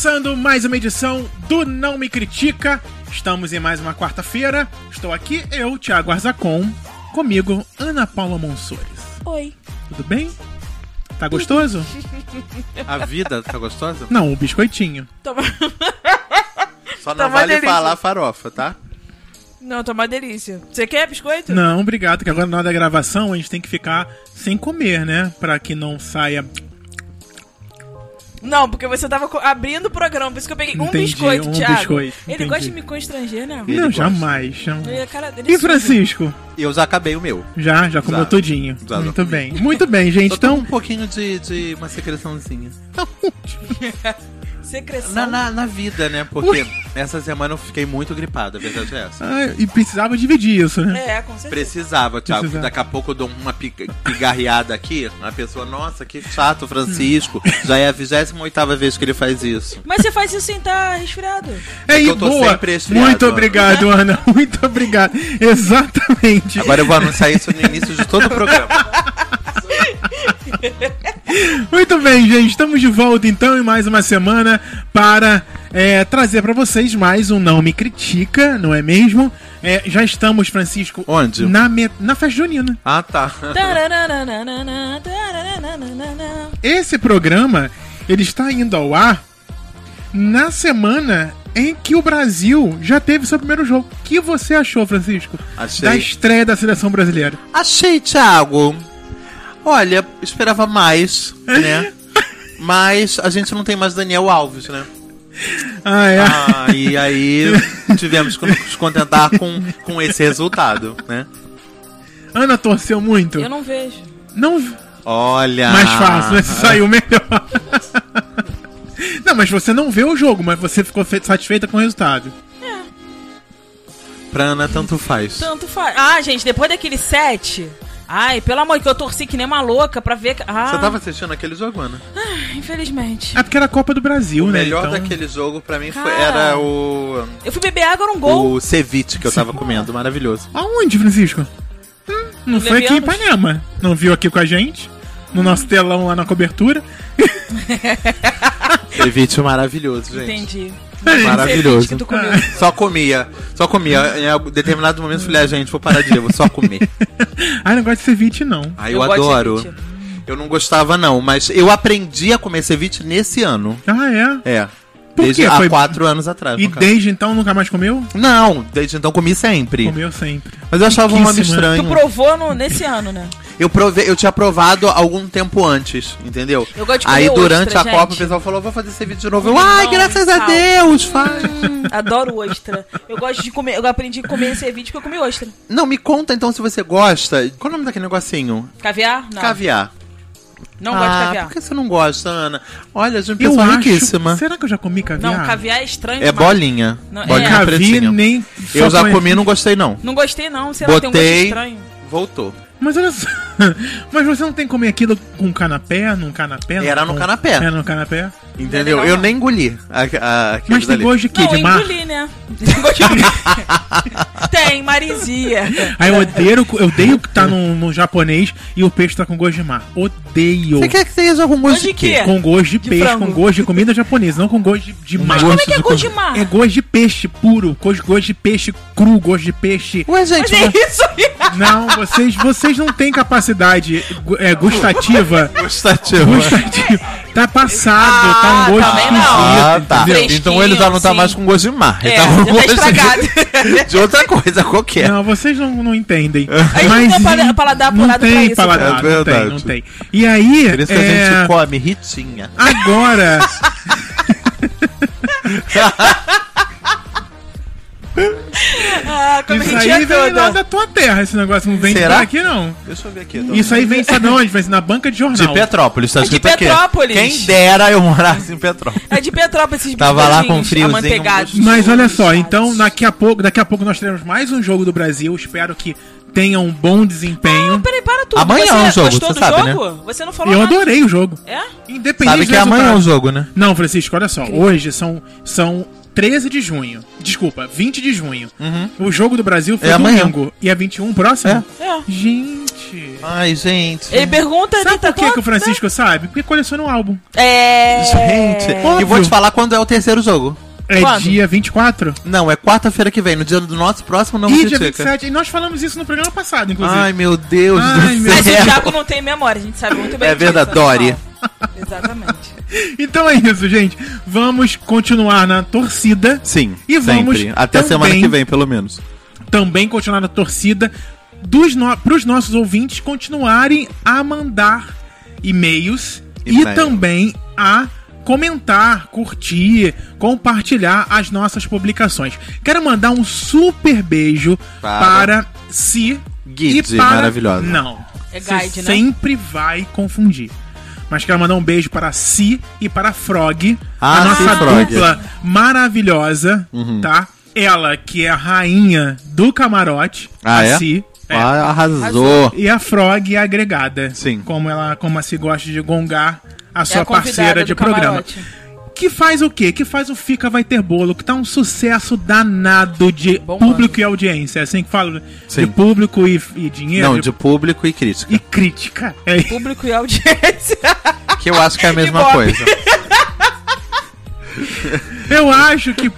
começando mais uma edição do Não Me Critica. Estamos em mais uma quarta-feira. Estou aqui, eu, Thiago Arzacon. Comigo, Ana Paula Monsores. Oi. Tudo bem? Tá gostoso? A vida tá gostosa? Não, o biscoitinho. Toma... Só Tá não uma vale delícia. falar farofa, tá? Não, tá uma delícia. Você quer biscoito? Não, obrigado, que agora na hora da gravação a gente tem que ficar sem comer, né? Pra que não saia. Não, porque você tava abrindo o programa, por isso que eu peguei um Entendi, biscoito, um Thiago. biscoito, Ele entendi. gosta de me constranger, né? Ele não, gosta. jamais. Ele é cara dele. E Francisco? Eu já acabei o meu. Já, já comeu Já. tudinho. Já, já Muito bem. Muito bem, gente. Então, um pouquinho de, de uma secreçãozinha. Secreção. Na, na, na vida, né? Porque essa semana eu fiquei muito gripado, a verdade é essa. ah, e precisava dividir isso, né? É, com certeza. Precisava, Thiago. Precisava. Daqui a pouco eu dou uma pigarreada aqui. A pessoa, nossa, que chato, Francisco. Já é a 28 vez que ele faz isso. Mas você faz isso sem estar resfriado. É que aí, eu tô boa. sempre resfriado, Muito Ana. obrigado, Ana. Muito obrigado. Exatamente. Agora eu vou anunciar isso no início de todo o programa. Muito bem, gente. Estamos de volta então em mais uma semana para é, trazer para vocês mais um Não Me Critica, não é mesmo? É, já estamos, Francisco, Onde? na, me- na festa junina. Ah, tá. Esse programa ele está indo ao ar na semana em que o Brasil já teve seu primeiro jogo. O que você achou, Francisco? Achei. Da estreia da seleção brasileira. Achei, Thiago. Olha, esperava mais, né? Mas a gente não tem mais Daniel Alves, né? Ah, é. Ah, e aí tivemos que nos contentar com, com esse resultado, né? Ana torceu muito. Eu não vejo. Não. Olha. Mais fácil, né? Saiu melhor. não, mas você não vê o jogo, mas você ficou fe- satisfeita com o resultado. Pra Ana, tanto faz. Tanto faz. Ah, gente, depois daquele set. Ai, pelo amor que eu torci que nem uma louca pra ver. Ah, Você tava assistindo aquele jogo, Ana? infelizmente. É porque era a Copa do Brasil, O né? melhor então... daquele jogo pra mim foi, era o. Eu fui beber água num gol. O ceviche que eu tava comendo, maravilhoso. Aonde, Francisco? Hum, não foi aqui em? Ipanema. Não viu aqui com a gente? No nosso telão lá na cobertura. Ceviche maravilhoso, gente. Entendi. Maravilhoso. Comeu. Só comia, só comia. Em algum- determinado momento eu falei, ah, gente, vou parar de ler, vou só comer. Ah, não gosto de ceviche, não. Ah, eu, de adoro. Eu não gostava, não, mas eu aprendi a comer ceviche nesse ano. Ah, é? É. Por desde quê? há Foi- quatro anos atrás. E desde então nunca mais comeu? Não, desde então comi sempre. Comeu sempre. Mas eu achava um nome estranho. Tu provou no, nesse ano, né? Eu, provei, eu tinha provado algum tempo antes, entendeu? Eu gosto de comer Aí durante ostra, a Copa o gente. pessoal falou, vou fazer ceviche de novo. Eu, ai, Não, graças a. Deus, faz. Adoro ostra. Eu gosto de comer. Eu aprendi a comer ceviche porque eu comi ostra. Não, me conta então se você gosta. Qual é o nome daquele negocinho? Caviar? Não. Caviar. Não gosto de ah, caviar. por que você não gosta, Ana? Olha, de uma Eu pessoa acho... riquíssima. Será que eu já comi caviar? Não, caviar é estranho É demais. bolinha. Não, bolinha é. Nunca vi, pretinha. nem... Eu já comi e não gostei, não. Não gostei, não. Sei lá, tem um gosto Botei. estranho. Voltou. Mas olha só... Mas você não tem que comer aquilo com canapé, num canapé? Era no Com- canapé. Era no canapé? Entendeu? É eu nem engoli a, a, aquilo Mas tem dali. gosto de quê? Não, de eu mar? engoli, né? Gosto de- tem, marisia. Aí eu odeio, eu odeio que tá no, no japonês e o peixe tá com gosto de mar. Odeio. Você quer que seja com gosto de quê? Com gosto de, De peixe, frango. com gosto de comida japonesa, não com gosto de, de mar. Como é que é gosto de mar? É gosto de peixe puro, gosto, gosto de peixe cru, gosto de peixe. Ué, gente, Mas é isso aí. Não, vocês, vocês não têm capacidade gu- é, gustativa. gostativo. gustativa. Tá passado, tá um Ah, gosto esquisito. Ah, tá. Então ele já não tá sim. mais com gosto de mar. Ele É, tá com tá gosto de, de outra coisa qualquer. Não, vocês não, não entendem. A gente não tem pala- paladar apurado pra isso, paladar. É não tem, não tem. E aí, Por isso que a é, gente come ritinha. agora, Ah, como a isso gente aí é vem lá toda. da tua terra, esse negócio não vem de Será? aqui não. Deixa eu ver aqui. Isso aí vem sabe de onde? Vem na banca de jornal. De Petrópolis, tá É de escrito aqui. Petrópolis. Quem dera eu morasse em Petrópolis. É de Petrópolis esses Tava lá com friozinho, um Mas olha só, então daqui a pouco, daqui a pouco nós teremos mais um jogo do Brasil. Espero que tenha um bom desempenho. Ah, peraí, para tudo. Amanhã você é um jogo, gostou você do sabe, jogo? Você não falou Eu nada. adorei o jogo. É? Independente Sabe que do amanhã é o resultado. jogo, né? Não, Francisco, olha só. Hoje são, são 13 de junho. Desculpa, 20 de junho. O jogo do Brasil foi É amanhã. domingo. E é 21 próximo? É. Gente. Ai, gente. Ele pergunta, Sabe tá por que, que o quanto, Francisco sabe? Porque coleciona um álbum. né? É. Gente, e vou Óbvio. te falar quando é o terceiro jogo. É Quando? dia 24 Não, é quarta-feira que vem, no dia do nosso próximo não e dia critica. 27. E nós falamos isso no programa passado, inclusive. Ai, meu Deus Ai, do meu Mas o. Thiago não tem memória, a gente sabe muito bem É verdade, né? Dory. Exatamente. Então é isso, gente. Vamos continuar na torcida. Sim, E vamos sempre. Até também- semana que vem, pelo menos. Também continuar na torcida dos no... para os nossos ouvintes continuarem a mandar e-mails e E-mail. também a comentar, curtir, compartilhar as nossas publicações. Quero mandar um super beijo para, Para Si Guide, e para... maravilhosa. Não. É Você guide, né? sempre vai confundir. Mas quero mandar um beijo para Si e para a Frog, Ah, a nossa sim, Frog. dupla maravilhosa, Uhum. tá? Ela, que é a rainha do camarote, Ah, a é? Si, é. Ah, arrasou. e a Frog é agregada. Sim. Como ela, como a Si gosta de gongar a É sua a convidada parceira de programa. camarote. Que faz o quê? Que faz o Fica Vai Ter Bolo, que tá um sucesso danado de Bombando. público e audiência. É assim que fala? Sim. De público e, e dinheiro. Não, de público e crítica. E crítica. É Público e audiência. Que eu acho que é a mesma coisa. Eu acho que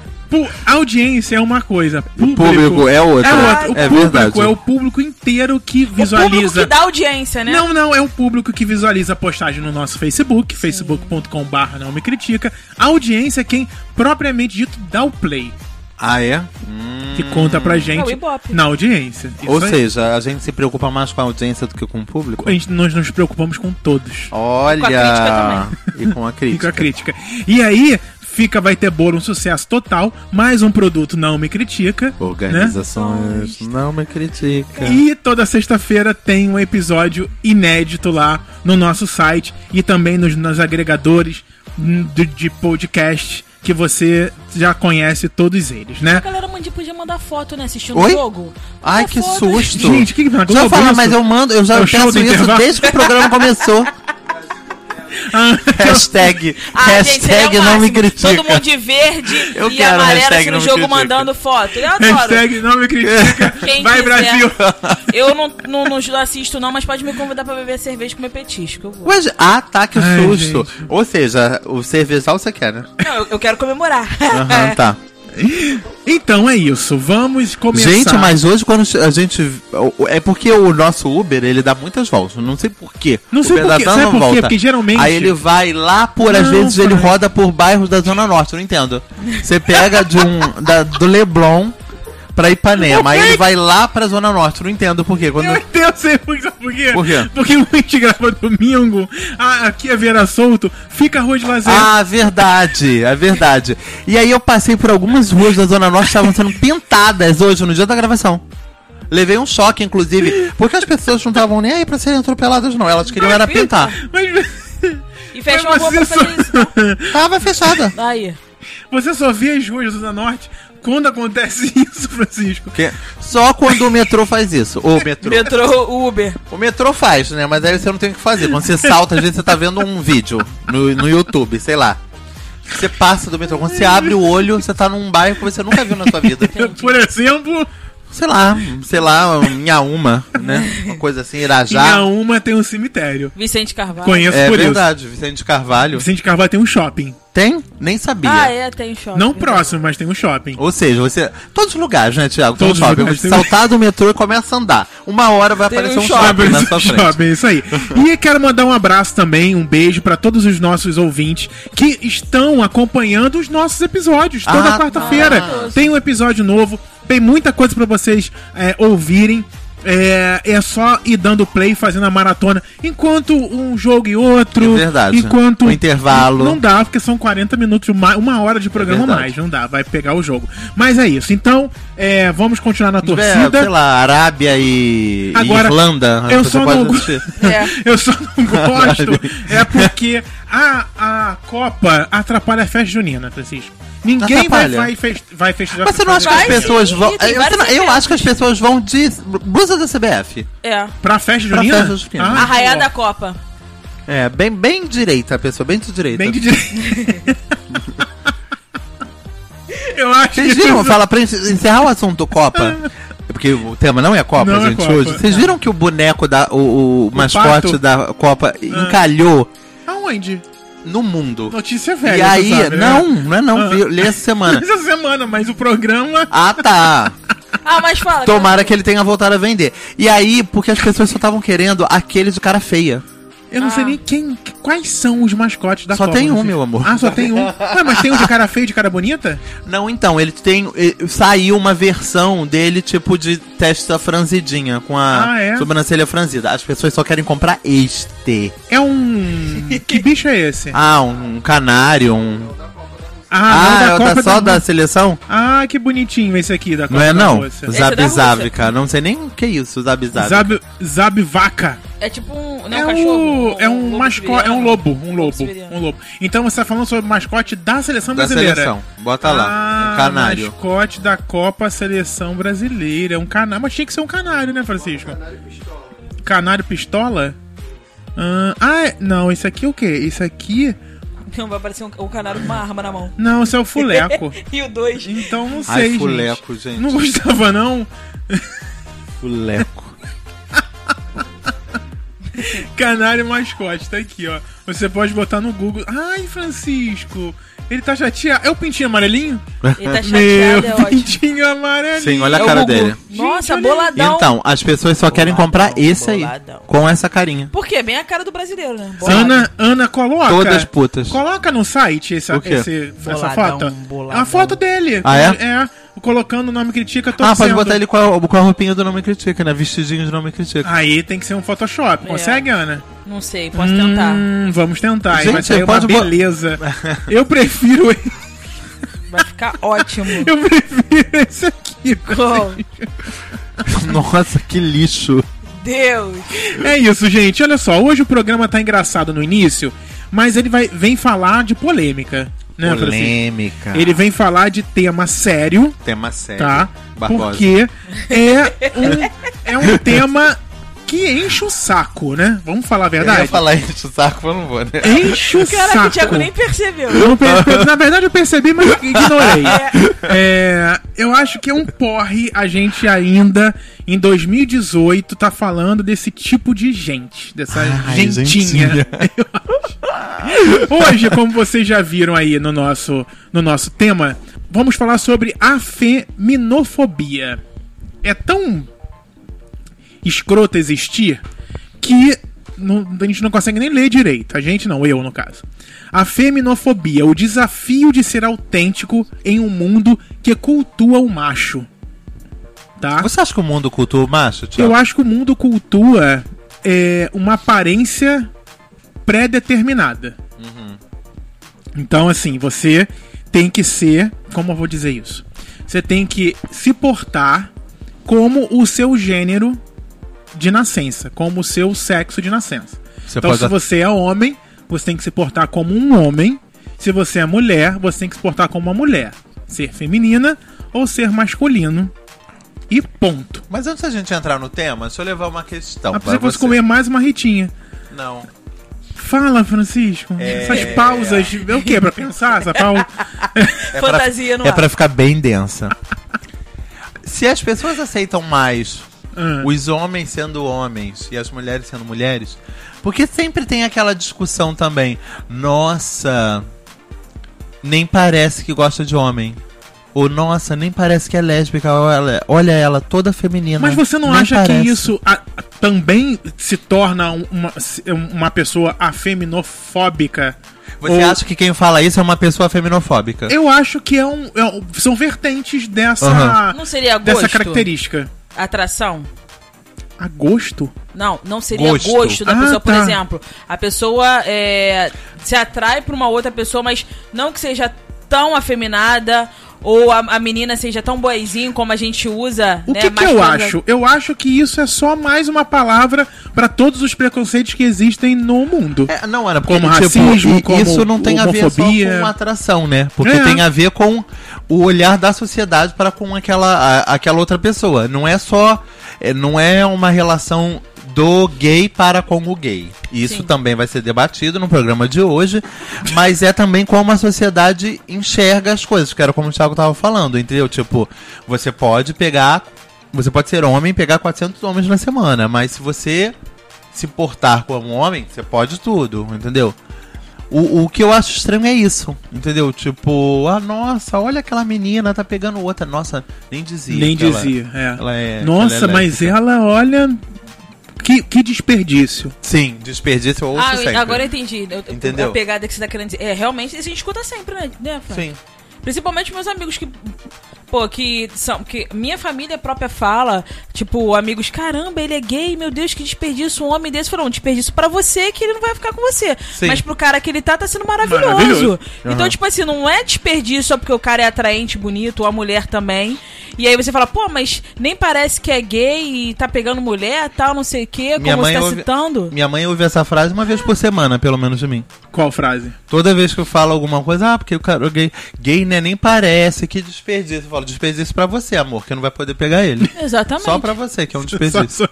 audiência é uma coisa. Público, público é outra. É outra. O É público verdade. é o público inteiro que O público visualiza. que dá audiência, né? Não, não, é o público que visualiza a postagem no nosso Facebook, facebook.com.br não me critica. A audiência é quem propriamente dito dá o play, Ah, é? Hum. que conta pra gente É o na audiência. Isso Ou aí. seja, a gente se preocupa mais com a audiência do que com o público? a gente, nós nos preocupamos com todos. Olha! Com a crítica E com a E com crítica. a crítica. E aí, fica, vai ter bolo, um sucesso total. Mais um produto não me critica. Né? Organizações não me criticam. E toda sexta-feira tem um episódio inédito lá no nosso site e também nos, nos agregadores hum, de, de podcast que você já conhece todos eles, né? A galera mandi podia mandar foto, né? Assistindo Oi? o jogo. Ai, Manda que foto. susto! Gente, que que na Globo falar, isso? mas eu mando, eu já É o show peço isso intervalo? desde que o programa começou. hashtag, Ah, gente, seria hashtag o não me critica. Todo mundo de verde Eu e quero amarelo hashtag assim, no não me jogo critica. mandando foto. Eu adoro. Hashtag não me critica. Quem Vai, quiser. Brasil! Eu não, não, não assisto, não, mas pode me convidar pra beber cerveja e comer petisco. Eu vou. Mas, ah, tá, que Ai, susto. gente. Ou seja, o cervejal você quer, né? Não, eu, eu quero comemorar. Aham, tá. Então é isso, vamos começar. Gente, mas hoje quando a gente. É porque o nosso Uber, ele dá muitas voltas. Não sei porquê. Não sei O Uber dá por Sabe por quê? volta. Porque geralmente- Aí ele vai lá por, às Não, vezes, ele pai. roda por bairros da Zona Norte. Eu não entendo. Você pega de um. da- do Leblon pra Ipanema. Aí ele vai lá pra Zona Norte. Não entendo por quê. Quando... Eu entendo, sei por quê? Por quê? Porque a gente grava domingo, a- aqui é Vera Solto, fica a rua de lazer. Ah, verdade, é verdade. E aí eu passei por algumas ruas da Zona Norte que estavam sendo pintadas hoje, no dia da gravação. Levei um choque, inclusive, porque as pessoas não estavam nem aí pra serem atropeladas, não. Elas queriam era pintar. Mas, E fecha uma rua pra fazer isso. Tava fechada. Aí. você só vê as ruas da Zona Norte quando acontece isso, Francisco. Porque só quando o metrô faz isso. O metrô. Metrô Uber. O metrô faz, né? Mas aí você não tem o que fazer. Quando você salta, às vezes você tá vendo um vídeo no, no YouTube, sei lá. Você passa do metrô. Quando você abre o olho, você tá num bairro que você nunca viu na sua vida. Por exemplo, Sei lá, sei lá, Inhaúma, né? Uma coisa assim, em Irajá. Auma tem um cemitério. Vicente Carvalho. Conheço É por verdade, Vicente Carvalho. isso. Vicente Carvalho tem um shopping. Tem? Nem sabia. Ah, é, tem shopping. Não próximo, mas tem um shopping. Ou seja, você. Todos os lugares, né, Thiago? Todos os shopping. lugares, Você saltar do metrô e começa a andar. Uma hora vai Tem aparecer um shopping. shopping na Shopping, sua frente. shopping, isso aí. E quero mandar um abraço também, um beijo pra todos os nossos ouvintes que estão acompanhando os nossos episódios toda Ah, quarta-feira. Tem um episódio novo, tem muita coisa pra vocês é, ouvirem. É, é só ir dando play, fazendo a maratona, enquanto um jogo e outro. É verdade. Enquanto. O intervalo. Não dá, porque são 40 minutos, uma, uma hora de programa É mais. Não dá, vai pegar o jogo. Mas é isso. Então, é, vamos continuar na É, torcida. sei lá, Arábia e, e Agora, Irlanda. eu só não-. É. Eu só não gosto é porque a, a Copa atrapalha a festa junina, Francisco. Ninguém vai, vai, fest, vai festejar Mas você não acha que as pessoas vão. Eu, acho que as pessoas vão de blusa da CBF. É. pra festa Pra junina? festa junina. Ah, Arraiá da Copa. É, bem, bem direita a pessoa, bem de direita. Bem de direito. Eu acho Vocês viram? isso- Fala pra encerrar o assunto Copa. Porque porque o tema não é Copa, Não é gente, Copa. hoje. Vocês viram que o boneco da. O, o mascote pato? da Copa encalhou Aonde? No mundo. Notícia velha. e aí, sabe, né? não, não é não, Ah. vi- li essa semana. Essa semana, mas o programa. Ah, tá. Ah, mas fala. Tomara que ele tenha voltado a vender. E aí, porque as pessoas só estavam querendo aquele de cara feia. Eu não Ah. sei nem quem. Quais são os mascotes da Só Copa. tem não um, meu amor. Ah, só tem um. Ué, mas tem um de cara feio e de cara bonita? Não, então, ele tem. eh, Saiu uma versão dele, tipo, de testa franzidinha, com a Ah, é? sobrancelha franzida. As pessoas só querem comprar este. É um. Que bicho é esse? Ah, um canário, um. Ah, Ah, não, é o da- Copa só da- da seleção? Ah, que bonitinho esse aqui da Copa Não é da não? Esse é da Zabizavica. Não sei nem o que é isso, Zabizavica. Zab, Zab Vaca. É tipo um. Não, É um um, cachorro. é um lobo mascote, é um lobo, um lobo, um lobo. Então você tá falando sobre o mascote da seleção Da brasileira. seleção. Bota lá, Ah, um canário. mascote da Copa Seleção Brasileira, um canário, mas tinha que ser um canário, né, Francisco? Canário pistola? Ah, ah, é- não, esse aqui é o quê? Esse aqui, Não, vai aparecer um, um canário com uma arma na mão. não, esse é o fuleco. e o dois. Então não Ai, sei, fuleco, gente. gente. Não gostava não. Fuleco. Canário mascote, tá aqui, ó. Você pode botar no Google. Ai, Francisco, ele tá chateado. É o pintinho amarelinho? Ele tá chateado, Meu, é ótimo. pintinho amarelinho. Sim, olha a É o cara Gugu. dele. Nossa, Gente, olha boladão. Então, as pessoas só querem comprar Boladão, esse aí. boladão. Com essa carinha. Por quê? Bem a cara do brasileiro, né? Bolado. Ana, Ana, coloca. Todas putas. Coloca no site essa, O quê? esse- essa Boladão, foto. boladão. É a foto dele. Ah, é? É. Colocando o nome critica Ah, torcendo. pode botar ele com a, com a roupinha do Nome Critica, né? Vestidinho de Nome Critica. Aí tem que ser um Photoshop. Consegue, Ana? Não sei, posso tentar. Hum, vamos tentar. Gente, vai sair uma beleza. Eu prefiro... Vai ficar ótimo. Eu prefiro esse aqui. Nossa, que lixo. Deus. É isso, gente. Olha só, hoje o programa tá engraçado no início, mas ele vai, vem falar de polêmica. Né? Polêmica. Ele vem falar de tema sério, Tema sério. tá? Barbosa. Porque é um, é um tema que enche o saco, né? Vamos falar a Eu ia verdade? falar isso, o saco, mas não vou, né? Enche o Caraca, saco. o Thiago nem percebeu. Eu não per- na verdade, eu percebi, mas ignorei. É, eu acho que é um porre a gente ainda, em 2018, tá falando desse tipo de gente. Dessa Ai, gentinha. gentinha. Eu acho. Hoje, como vocês já viram aí no nosso, no nosso tema, vamos falar sobre a feminofobia. É tão escroto existir que não- a gente não consegue nem ler direito. A gente não, eu no caso. A feminofobia, o desafio de ser autêntico em um mundo que cultua o macho. Tá? Você acha que o mundo cultua o macho, Thiago? Eu acho que o mundo cultua é, uma aparência pré-determinada. Então, assim, você tem que ser. Como eu vou dizer isso? Você tem que se portar como o seu gênero de nascença, como o seu sexo de nascença. Você então, pode- se você é homem, você tem que se portar como um homem. Se você é mulher, você tem que se portar como uma mulher. Ser feminina ou ser masculino. E ponto. Mas antes da gente entrar no tema, deixa eu levar uma questão Mas pra você fosse comer mais uma ritinha. Não. Fala, Francisco. É. Essas pausas. É o que? Pra pensar? Essa pausa? É Fantasia no É ar. pra ficar bem densa. Se as pessoas aceitam mais Ah. os homens sendo homens e as mulheres sendo mulheres, porque sempre tem aquela discussão também. Nossa, nem parece que gosta de homem. Ou nossa, nem parece que é lésbica. Olha ela, olha ela toda feminina. Mas você não Nem acha parece. que isso a- a- também se torna um- uma, uma pessoa afeminofóbica? Você Ou- acha que quem fala isso é uma pessoa feminofóbica? Eu acho que é um, é um- são vertentes dessa, seria dessa característica. Atração? A gosto? Não, não seria Gosto. gosto, da Ah, pessoa, por tá. exemplo. A pessoa é, se atrai pra uma outra pessoa, mas não que seja tão afeminada ou a, a menina seja tão boazinho como a gente usa. O né, que, que mais eu acho? Eu acho que isso é só mais uma palavra pra todos os preconceitos que existem no mundo. É, não, era porque, Como tipo, racismo, como isso não tem a ver só homofobia. com atração, né? Porque É. tem a ver com o olhar da sociedade para com aquela, a- aquela outra pessoa. Não é só. é, Não é uma relação do gay para com o gay. Isso Sim. também vai ser debatido no programa de hoje, mas é também como a sociedade enxerga as coisas, que era como o Thiago tava falando, entendeu? Tipo, você pode pegar Você pode ser homem e pegar 400 homens na semana, mas se você se portar como homem, você pode tudo, entendeu? O, o que eu acho estranho é isso, entendeu? Tipo, ah, nossa, olha aquela menina, tá pegando outra. Nossa, nem dizia. Nem que ela- dizia, é. ela é- Nossa, ela é mas ela, olha. Que, que desperdício. Sim, desperdício eu ouço Ah, sempre. agora eu entendi. Eu, eu- Entendeu? A pegada que você tá querendo dizer. É, realmente, a gente escuta sempre, né, né Fran? Sim. Principalmente meus amigos que. Pô, que são. Que minha família própria fala, tipo, amigos, caramba, ele é gay, meu Deus, que desperdício. Um homem desse falou, um desperdício pra você que ele não vai ficar com você. Sim. Mas pro cara que ele tá, tá sendo maravilhoso. Maravilhoso. Então, tipo assim, não é desperdício só porque o cara é atraente, bonito, ou a mulher também. E aí você fala, pô, mas nem parece que é gay e tá pegando mulher, tal, não sei o quê, Minha como você mãe tá ouve- citando. Minha mãe ouve essa frase uma vez por semana, pelo menos de mim. Qual frase? Toda vez que eu falo alguma coisa, ah, porque o cara é gay, gay né, nem parece, que desperdício. Eu falo, desperdício pra você, amor, que não vai poder pegar ele. Exatamente. Só pra você, que é um desperdício.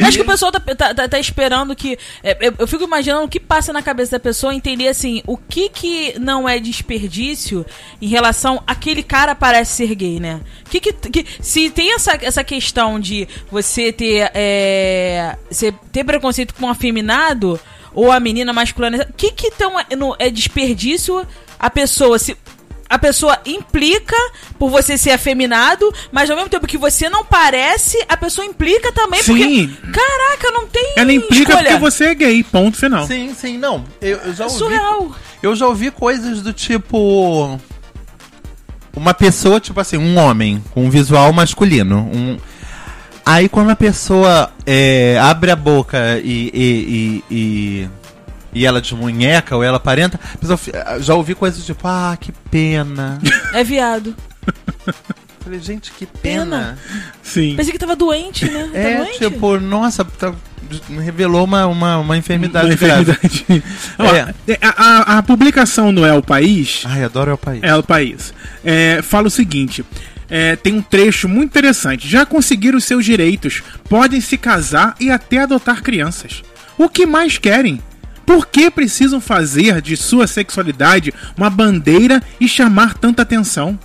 Acho que o pessoal tá, tá- tá- tá esperando que. é, eu, eu fico imaginando o que passa na cabeça da pessoa entender assim, o que que não é desperdício em relação àquele cara parece ser gay, né? Que que, que- se tem essa, essa questão de você ter. É, você ter preconceito com o afeminado ou a menina masculina, o que que então é, no- é desperdício a pessoa se. A pessoa implica por você ser afeminado, mas ao mesmo tempo que você não parece, a pessoa implica também Sim. porque. Caraca, não tem. Ela implica escolha. porque você é gay, ponto final. Sim, sim, não. Eu, eu já É ouvi. surreal. Eu já ouvi coisas do tipo. Uma pessoa, tipo assim, um homem com um visual masculino. Um... Aí quando a pessoa é, abre a boca e, e, e, e, e ela desmunheca ou ela aparenta, fi- já ouvi coisas tipo, ah, que pena. É viado. Falei, gente, que pena. Sim. Pensei que tava doente, né? Tá É, doente? tipo, nossa, tá- revelou uma, uma, uma enfermidade Uma enfermidade. Ó, É. a, a- a publicação no É o País Ai, adoro o país. É o país. É, fala o seguinte: é, tem um trecho muito interessante. Já conseguiram os seus direitos, podem se casar e até adotar crianças. O que mais querem? Por que precisam fazer de sua sexualidade uma bandeira e chamar tanta atenção?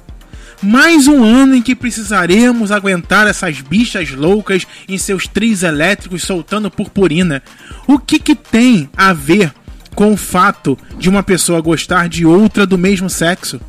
Mais um ano em que precisaremos aguentar essas bichas loucas em seus trios elétricos soltando purpurina. O que que tem a ver com o fato de uma pessoa gostar de outra do mesmo sexo?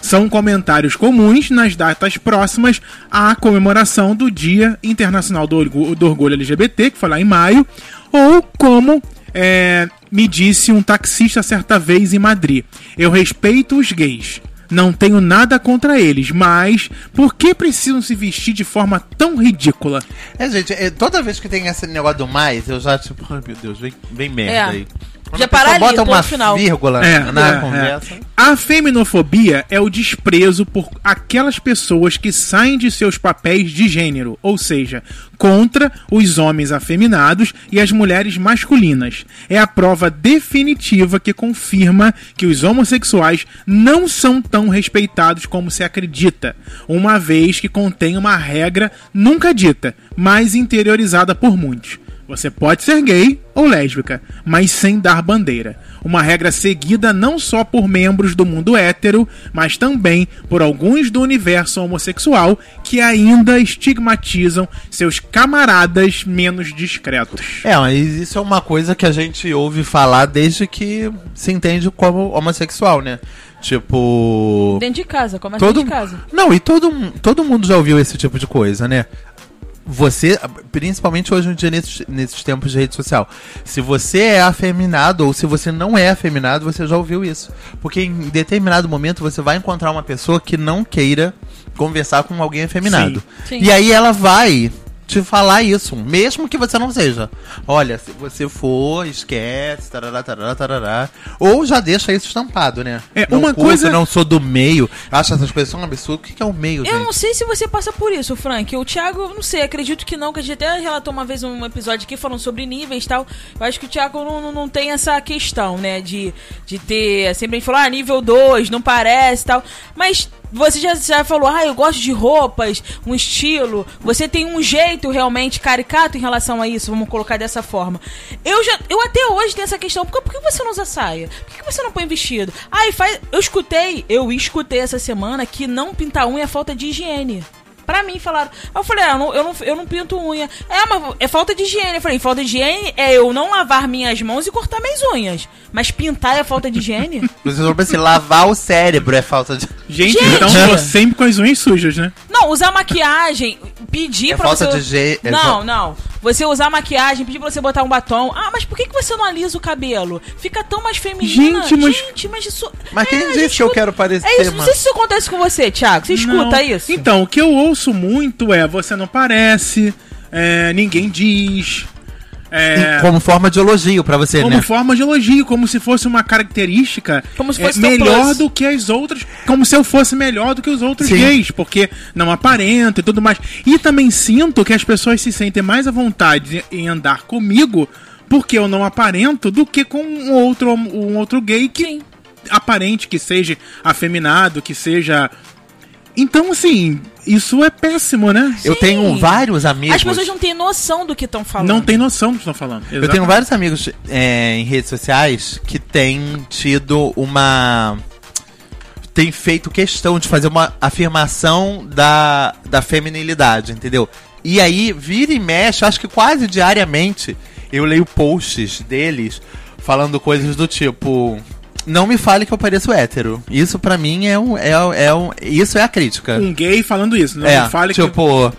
São comentários comuns nas datas próximas à comemoração do Dia Internacional do Orgulho LGBT, que foi lá em maio, ou como é, me disse um taxista certa vez em Madrid: Eu respeito os gays. Não tenho nada contra eles, mas por que precisam se vestir de forma tão ridícula? É, gente, é, toda vez que tem esse negócio do mais, eu já, tipo, ai meu Deus, vem, vem merda É. aí. Quando Já a pessoa para ali, bota uma final. vírgula É, na é, conversa. é. A feminofobia é o desprezo por aquelas pessoas que saem de seus papéis de gênero, ou seja, contra os homens afeminados e as mulheres masculinas. É a prova definitiva que confirma que os homossexuais não são tão respeitados como se acredita, uma vez que contém uma regra nunca dita, mas interiorizada por muitos. Você pode ser gay ou lésbica, mas sem dar bandeira. Uma regra seguida não só por membros do mundo hétero, mas também por alguns do universo homossexual que ainda estigmatizam seus camaradas menos discretos. É, mas isso é uma coisa que a gente ouve falar desde que se entende como homossexual, né? Tipo. Dentro de casa, começa Todo, dentro de casa. não, e todo, todo mundo já ouviu esse tipo de coisa, né? Você, principalmente hoje em dia, nesses, nesses tempos de rede social, se você é afeminado ou se você não é afeminado, você já ouviu isso. Porque em determinado momento você vai encontrar uma pessoa que não queira conversar com alguém afeminado. Sim. E aí ela vai te falar isso, mesmo que você não seja. Olha, se você for, esquece, tarará, tarará, tarará. Ou já deixa isso estampado, né? É, não uma curto, coisa- não sou do meio. Acho essas coisas um absurdo. O que é o meio, Eu não gente? sei se você passa por isso, Frank. O Thiago, eu não sei, acredito que não, que a gente até relatou uma vez um episódio aqui falando sobre níveis e tal. Eu acho que o Thiago não, não, não tem essa questão, né? De, de ter. Sempre a gente falou, ah, nível 2, não parece e tal. Mas você já, já falou, ah, eu gosto de roupas, um estilo. Você tem um jeito realmente caricato em relação a isso, vamos colocar dessa forma. Eu já. Eu até hoje tenho essa questão. Por que, por que você não usa saia? Por que, que você não põe vestido? Ah, e faz. Eu escutei, eu escutei essa semana que não pintar unha é falta de higiene. Pra mim falaram. Aí eu falei, ah, eu não, eu, não, eu não pinto unha. É, mas é falta de higiene. Eu falei, falta de higiene é eu não lavar minhas mãos e cortar minhas unhas. Mas pintar é falta de higiene? Você falou assim, lavar o cérebro é falta de. Gente, Gente! então você sempre com as unhas sujas, né? Não, usar maquiagem, pedir É pra falta você. de je- é Não, não. Você usar maquiagem, pedir pra você botar um batom. Ah, mas por que, que você não alisa o cabelo? Fica tão mais feminina. Gente, mas- Gente, mas isso. Mas quem É, a disse gente que eu escuta- quero parecer, É isso, não sei se isso acontece com você, Thiago. Você escuta Não. isso? Então, o que eu ouço muito é você não parece, é, ninguém diz. É, Como forma de elogio pra você, como né? forma de elogio, como se fosse uma característica Como se é, fosse teu melhor plus. do que as outras, como se eu fosse melhor do que os outros Sim. gays, porque não aparento e tudo mais. E também sinto que as pessoas se sentem mais à vontade em andar comigo porque eu não aparento do que com um outro, um outro gay que Sim. aparente, que seja afeminado, que seja. Então, assim, isso é péssimo, né? Eu Sim. tenho vários amigos. As pessoas não têm noção do que estão falando. Não tem noção do que estão falando. Eu tenho vários amigos é, em redes sociais que têm tido uma. Tem feito questão de fazer uma afirmação da, da feminilidade, entendeu? E aí, vira e mexe, acho que quase diariamente, eu leio posts deles falando coisas do tipo. Não me fale que eu pareço hétero. Isso pra mim é um. É, é um isso é a crítica. Um gay falando isso. Não É, fale que. tipo,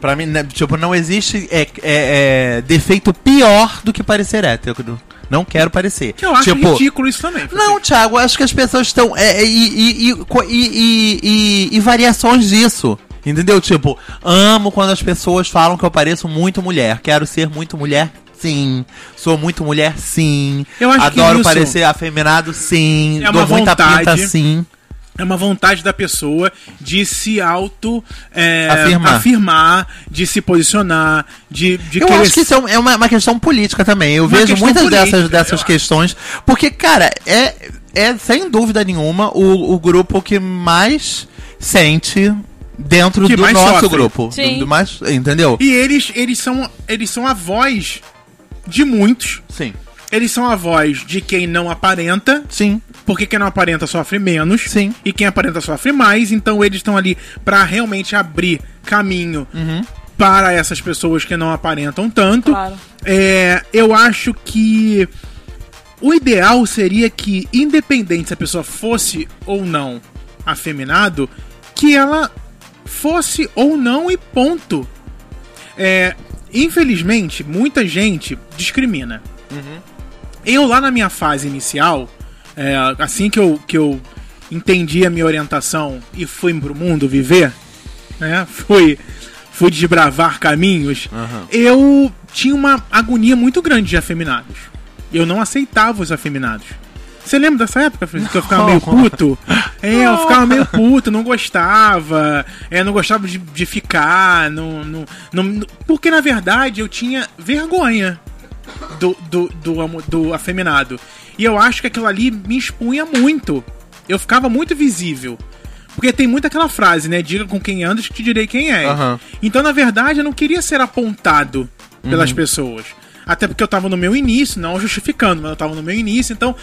pra mim, né, tipo, não existe é, é, é, defeito pior do que parecer hétero. Não quero parecer. Eu acho tipo, ridículo isso também. Não, Thiago, acho que as pessoas estão. É, é, e, e, e, e, e- e- e variações disso. Entendeu? Tipo, amo quando as pessoas falam que eu pareço muito mulher. Quero ser muito mulher, sim. Sou muito mulher, sim. Eu acho que Adoro isso parecer afeminado, sim. é Dou muita vontade. pinta, sim. É uma vontade da pessoa de se auto é, Afirmar. afirmar, de se posicionar, de, de Eu querer acho que isso é é uma, uma questão política também. Eu Uma vejo muitas política, dessas, dessas questões. Porque, cara, é, é sem dúvida nenhuma o, o grupo que mais sente dentro Que do nosso sofre. grupo. Sim. Do, do mais, entendeu? E eles, eles, são, eles são a voz de muitos. Sim. Eles são a voz de quem não aparenta, Sim. porque quem não aparenta sofre menos. Sim. E quem aparenta sofre mais. Então eles estão ali pra realmente abrir caminho Uhum. para essas pessoas que não aparentam tanto. Claro. É, eu acho que o ideal seria que, independente se a pessoa fosse ou não afeminado, que ela fosse ou não e ponto. É, infelizmente, muita gente discrimina. Eu, lá na minha fase inicial, é, assim que eu, que eu entendi a minha orientação e fui pro mundo viver, né? Fui, fui desbravar caminhos, eu tinha uma agonia muito grande de afeminados. Eu não aceitava os afeminados. Você lembra dessa época, Francisco, que eu ficava meio puto? É, eu ficava meio puto, não gostava, é, não gostava de, de ficar, não, não, não- porque na verdade eu tinha vergonha do, do, do, do afeminado. E eu acho que aquilo ali me expunha muito. Eu ficava muito visível. Porque tem muito aquela frase, né? Diga com quem andas que te direi quem é. Aham. Então, na verdade, eu não queria ser apontado pelas pessoas. Até porque eu tava no meu início, não justificando, mas eu tava no meu início. Então,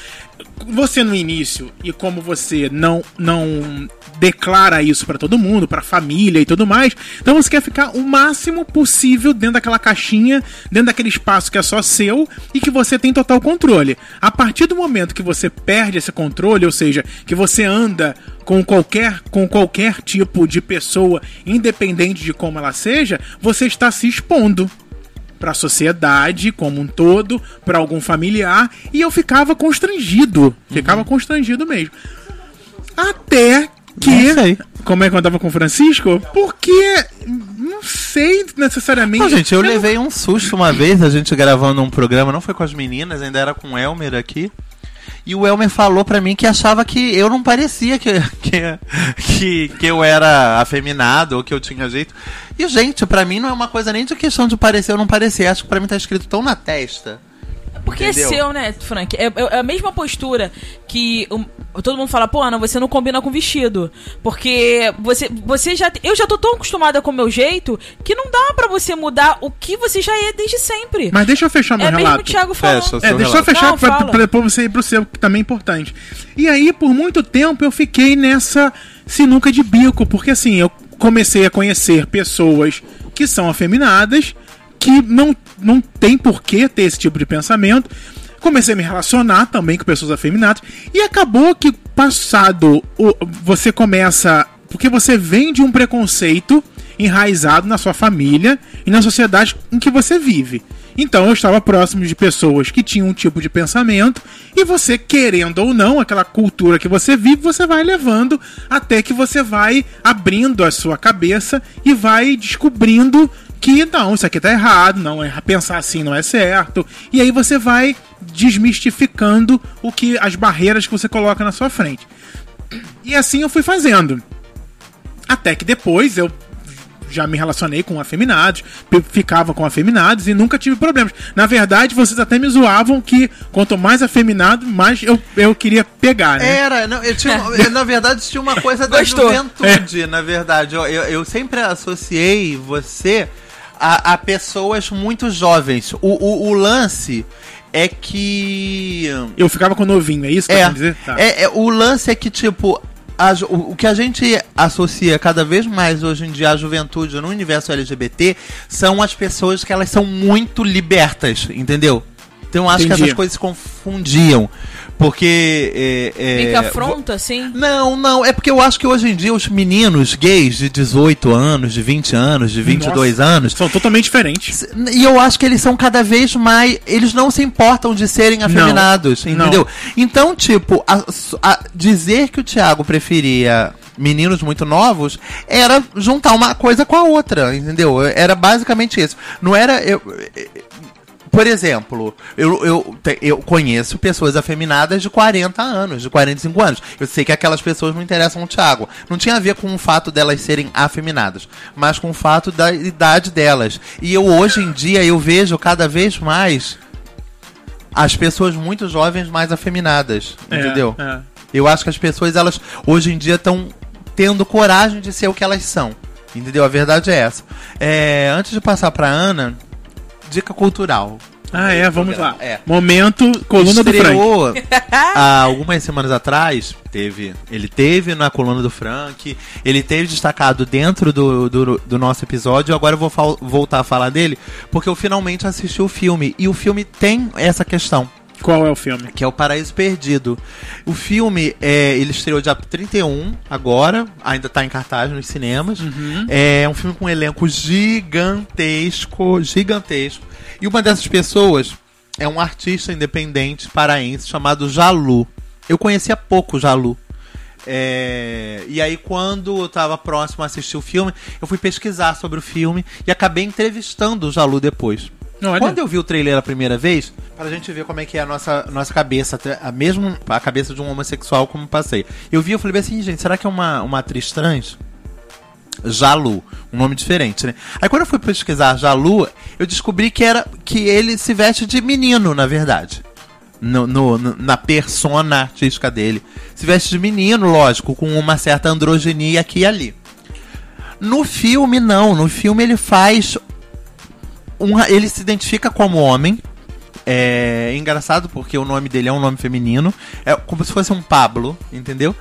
você no início, e como você não, não declara isso pra todo mundo, pra família e tudo mais, então você quer ficar o máximo possível dentro daquela caixinha, dentro daquele espaço que é só seu e que você tem total controle. A partir do momento que você perde esse controle, ou seja, que você anda com qualquer, com qualquer tipo de pessoa, independente de como ela seja, você está se expondo para a sociedade como um todo, para algum familiar, e eu ficava constrangido, ficava constrangido mesmo. Até que, como é que eu andava com o Francisco? Porque não sei necessariamente. Não, gente, eu não- levei um susto uma vez, a gente gravando um programa, não foi com as meninas, ainda era com o Elmer aqui. E o Elmer falou pra mim que achava que eu não parecia que, que, que, que eu era afeminado ou que eu tinha jeito. E, gente, pra mim não é uma coisa nem de questão de parecer ou não parecer. Acho que pra mim tá escrito tão na testa. Porque Entendeu? é seu, né, Frank? É, é- é a mesma postura que um, todo mundo fala, pô, Ana, você não combina com vestido. Porque você, você já. Eu já tô tão acostumada com o meu jeito que não dá pra você mudar o que você já é desde sempre. Mas deixa eu fechar meu é mesmo o relato. Thiago falando. Fecha. É, deixa eu relato. fechar Não, pra, pra depois você ir pro seu, que também é importante. E aí, por muito tempo, eu fiquei nessa sinuca de bico, porque assim, eu, comecei a conhecer pessoas que são afeminadas, que não, não tem por que ter esse tipo de pensamento. Comecei a me relacionar também com pessoas afeminadas. E acabou que, passado, o, você começa. Porque você vem de um preconceito enraizado na sua família e na sociedade em que você vive. Então eu estava próximo de pessoas que tinham um tipo de pensamento e você, querendo ou não, aquela cultura que você vive, você vai levando até que você vai abrindo a sua cabeça e vai descobrindo que não, isso aqui tá errado, não, é pensar assim não é certo. E aí você vai desmistificando o que as barreiras que você coloca na sua frente. E assim eu fui fazendo. Até que depois eu já me relacionei com afeminados, ficava com afeminados e nunca tive problemas. Na verdade, vocês até me zoavam que quanto mais afeminado, mais eu, eu queria pegar, né? Era, não, eu tinha, eu, na verdade tinha uma coisa da Gostou. juventude, na verdade. Eu, eu, eu sempre associei você a, a pessoas muito jovens. O, o, o lance é que. Eu ficava com novinho, é isso que eu É, quero dizer? Tá. é, é, o lance é que, tipo, a o, o que a gente associa cada vez mais hoje em dia à juventude no universo LGBT são as pessoas que elas são muito libertas, entendeu? Então eu acho que Entendi. essas coisas se confundiam. Porque. É, é, que afronta, assim. não, não, é porque eu acho que hoje em dia os meninos gays de 18 anos, de 20 anos, de 22 Nossa, anos, São totalmente diferentes. e eu acho que eles são cada vez mais. Eles não se importam de serem afeminados, Não. entendeu? Então, tipo, a- a- dizer que o Thiago preferia meninos muito novos era juntar uma coisa com a outra, entendeu? Era basicamente isso. Não era. Eu, por exemplo, eu, eu, eu conheço pessoas afeminadas de 40 anos, de 45 anos. Eu sei que aquelas pessoas não interessam o Thiago. Não tinha a ver com o fato delas serem afeminadas, mas com o fato da idade delas. E eu hoje em dia eu vejo cada vez mais as pessoas muito jovens mais afeminadas, É, entendeu? é. Eu acho que as pessoas elas hoje em dia estão tendo coragem de ser o que elas são. Entendeu? A verdade é essa. É, antes de passar pra Ana, dica cultural. Ah, é, vamos lá. É. Momento, coluna do Frank. Estreou há algumas semanas atrás, teve, ele teve na coluna do Frank, ele teve destacado dentro do, do, do nosso episódio, agora eu vou voltar a falar dele, porque eu finalmente assisti o filme, e o filme tem essa questão, Qual é o filme? que é o Paraíso Perdido. O filme, é, ele estreou dia 31, agora, ainda tá em cartaz nos cinemas. É um filme com um elenco gigantesco, gigantesco. E uma dessas pessoas é um artista independente paraense chamado Jalu. Eu conhecia pouco Jalu. É, e aí, quando eu tava próximo a assistir o filme, eu fui pesquisar sobre o filme e acabei entrevistando o Jalu depois. Olha. Quando eu vi o trailer a primeira vez, pra gente ver como é que é a nossa, nossa cabeça, até a mesmo a cabeça de um homossexual como passei. Eu vi, eu falei assim, gente, será que é uma, uma atriz trans? Jalu, um nome diferente, né? Aí quando eu fui pesquisar Jalu, eu descobri que era que ele se veste de menino, na verdade. No, no- no- na persona artística dele. Se veste de menino, lógico, com uma certa androginia aqui e ali. No filme, não. No filme ele faz. Um, ele se identifica como homem. É engraçado porque o nome dele é um nome feminino. É como se fosse um Pablo, entendeu?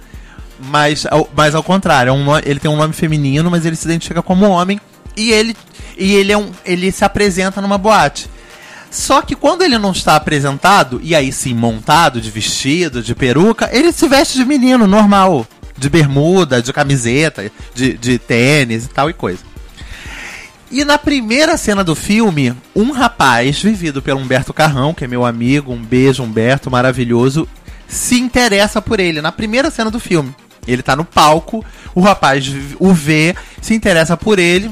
Mas, ao- mas ao contrário, é um ele tem um nome feminino, mas ele se identifica como homem. E ele, e ele, é um, ele se apresenta numa boate. Só que quando ele não está apresentado, e aí sim montado, de vestido, de peruca, ele se veste de menino, normal. De bermuda, de camiseta, de, de tênis e tal e coisa. E na primeira cena do filme, um rapaz, vivido pelo Humberto Carrão, que é meu amigo, um beijo, Humberto, maravilhoso, se interessa por ele. Na primeira cena do filme. Ele tá no palco, o rapaz o vê, se interessa por ele,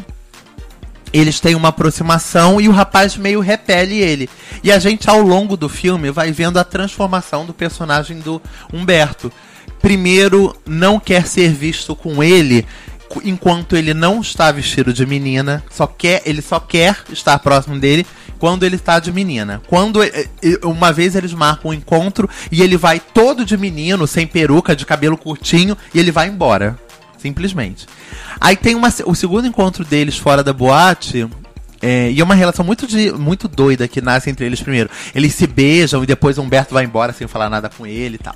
eles têm uma aproximação e o rapaz meio repele ele. E a gente, ao longo do filme, vai vendo a transformação do personagem do Humberto. Primeiro, não quer ser visto com ele enquanto ele não está vestido de menina, só quer, ele só quer estar próximo dele quando ele está de menina. Quando eh, eh, uma vez eles marcam um encontro e ele vai todo de menino, sem peruca, de cabelo curtinho, e ele vai embora. Simplesmente. Aí tem uma, o segundo encontro deles fora da boate. É, e é uma relação muito, de, muito doida que nasce entre eles primeiro. Eles se beijam e depois Humberto vai embora sem falar nada com ele e tal.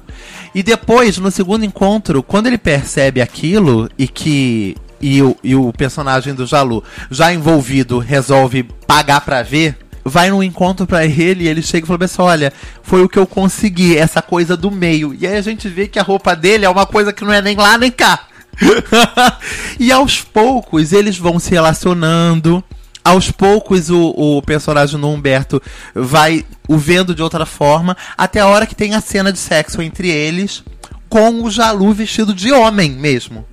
E depois, no segundo encontro, quando ele percebe aquilo e que e o, e o personagem do Jalu, já envolvido, resolve pagar pra ver, vai num encontro pra ele e ele chega e fala assim: Olha, foi o que eu consegui, essa coisa do meio. E aí a gente vê que a roupa dele é uma coisa que não é nem lá nem cá. e aos poucos eles vão se relacionando. Aos poucos o, o personagem do Humberto vai o vendo de outra forma, até a hora que tem a cena de sexo entre eles, com o Jalu vestido de homem mesmo.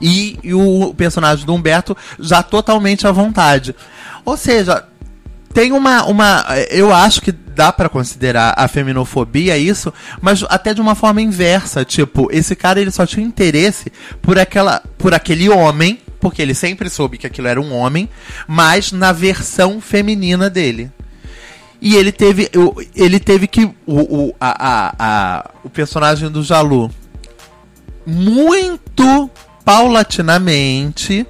E, e o personagem do Humberto já totalmente à vontade. Ou seja, tem uma, uma. Eu acho que dá pra considerar a feminofobia isso, mas até de uma forma inversa. Tipo, esse cara ele só tinha interesse por aquela. por aquele homem. Porque ele sempre soube que aquilo era um homem, mas na versão feminina dele. E ele teve. Ele teve que. O, o, a, a, a- o personagem do Jalu muito paulatinamente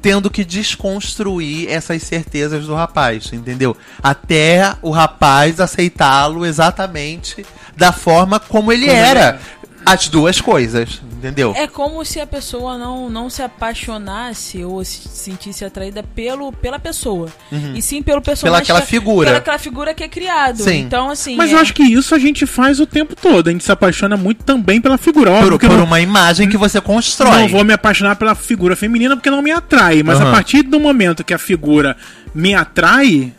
tendo que desconstruir essas certezas do rapaz, entendeu? Até o rapaz aceitá-lo exatamente da forma como ele Como era. era. As duas coisas, entendeu? É como se a pessoa não, não se apaixonasse ou se sentisse atraída pelo, pela pessoa. E sim pelo personagem. Pela aquela que- figura. Pela aquela figura que é criado. Sim. Então, assim. Mas é- eu acho que isso a gente faz o tempo todo. A gente se apaixona muito também pela figura. Óbvio por por não, uma imagem que você constrói. não vou me apaixonar pela figura feminina porque não me atrai. Mas Aham. a partir do momento que a figura me atrai,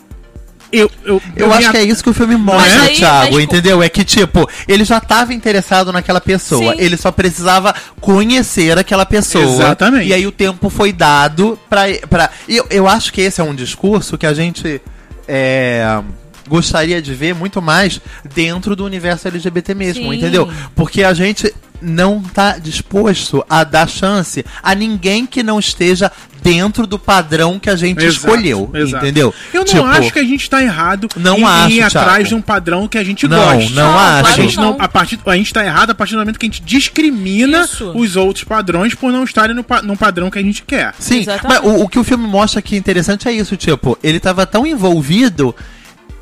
eu. Eu, Eu me acho que é isso que o filme mostra, aí- Thiago, mas- entendeu? É que, tipo, ele já estava interessado naquela pessoa. Sim. Ele só precisava conhecer aquela pessoa. Exatamente. E aí o tempo foi dado pra. pra... E eu, eu acho que esse é um discurso que a gente. é, Gostaria de ver muito mais dentro do universo LGBT mesmo, Sim. entendeu? Porque a gente não tá disposto a dar chance a ninguém que não esteja dentro do padrão que a gente Exato, escolheu, exato. entendeu? Eu não Tipo, acho que a gente tá errado Não em acho, ir atrás Thiago. de um padrão que a gente Não, gosta. não Não, acho. A gente, não, a, partir, a gente tá errado a partir do momento que a gente discrimina Isso. os outros padrões por não estarem no, num padrão que a gente quer. Sim, Exatamente. mas o, o que o filme mostra que é interessante é isso, tipo, ele tava tão envolvido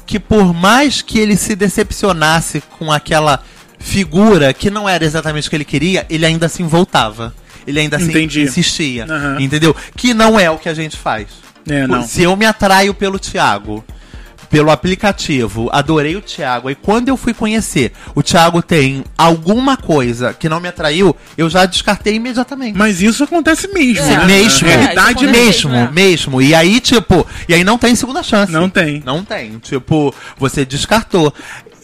que por mais que ele se decepcionasse com aquela figura que não era exatamente o que ele queria, ele ainda assim voltava. Ele ainda assim Entendi. insistia, Aham. entendeu? Que não é o que a gente faz. É, não. Se eu me atraio pelo Thiago, pelo aplicativo, adorei o Thiago, e quando eu fui conhecer, o Thiago tem alguma coisa que não me atraiu, eu já descartei imediatamente. Mas isso acontece mesmo. É, né? mesmo. Na É, realidade mesmo. mesmo, né? mesmo. E aí, tipo, e aí não tem segunda chance. Não tem. Não tem. Tipo, você descartou.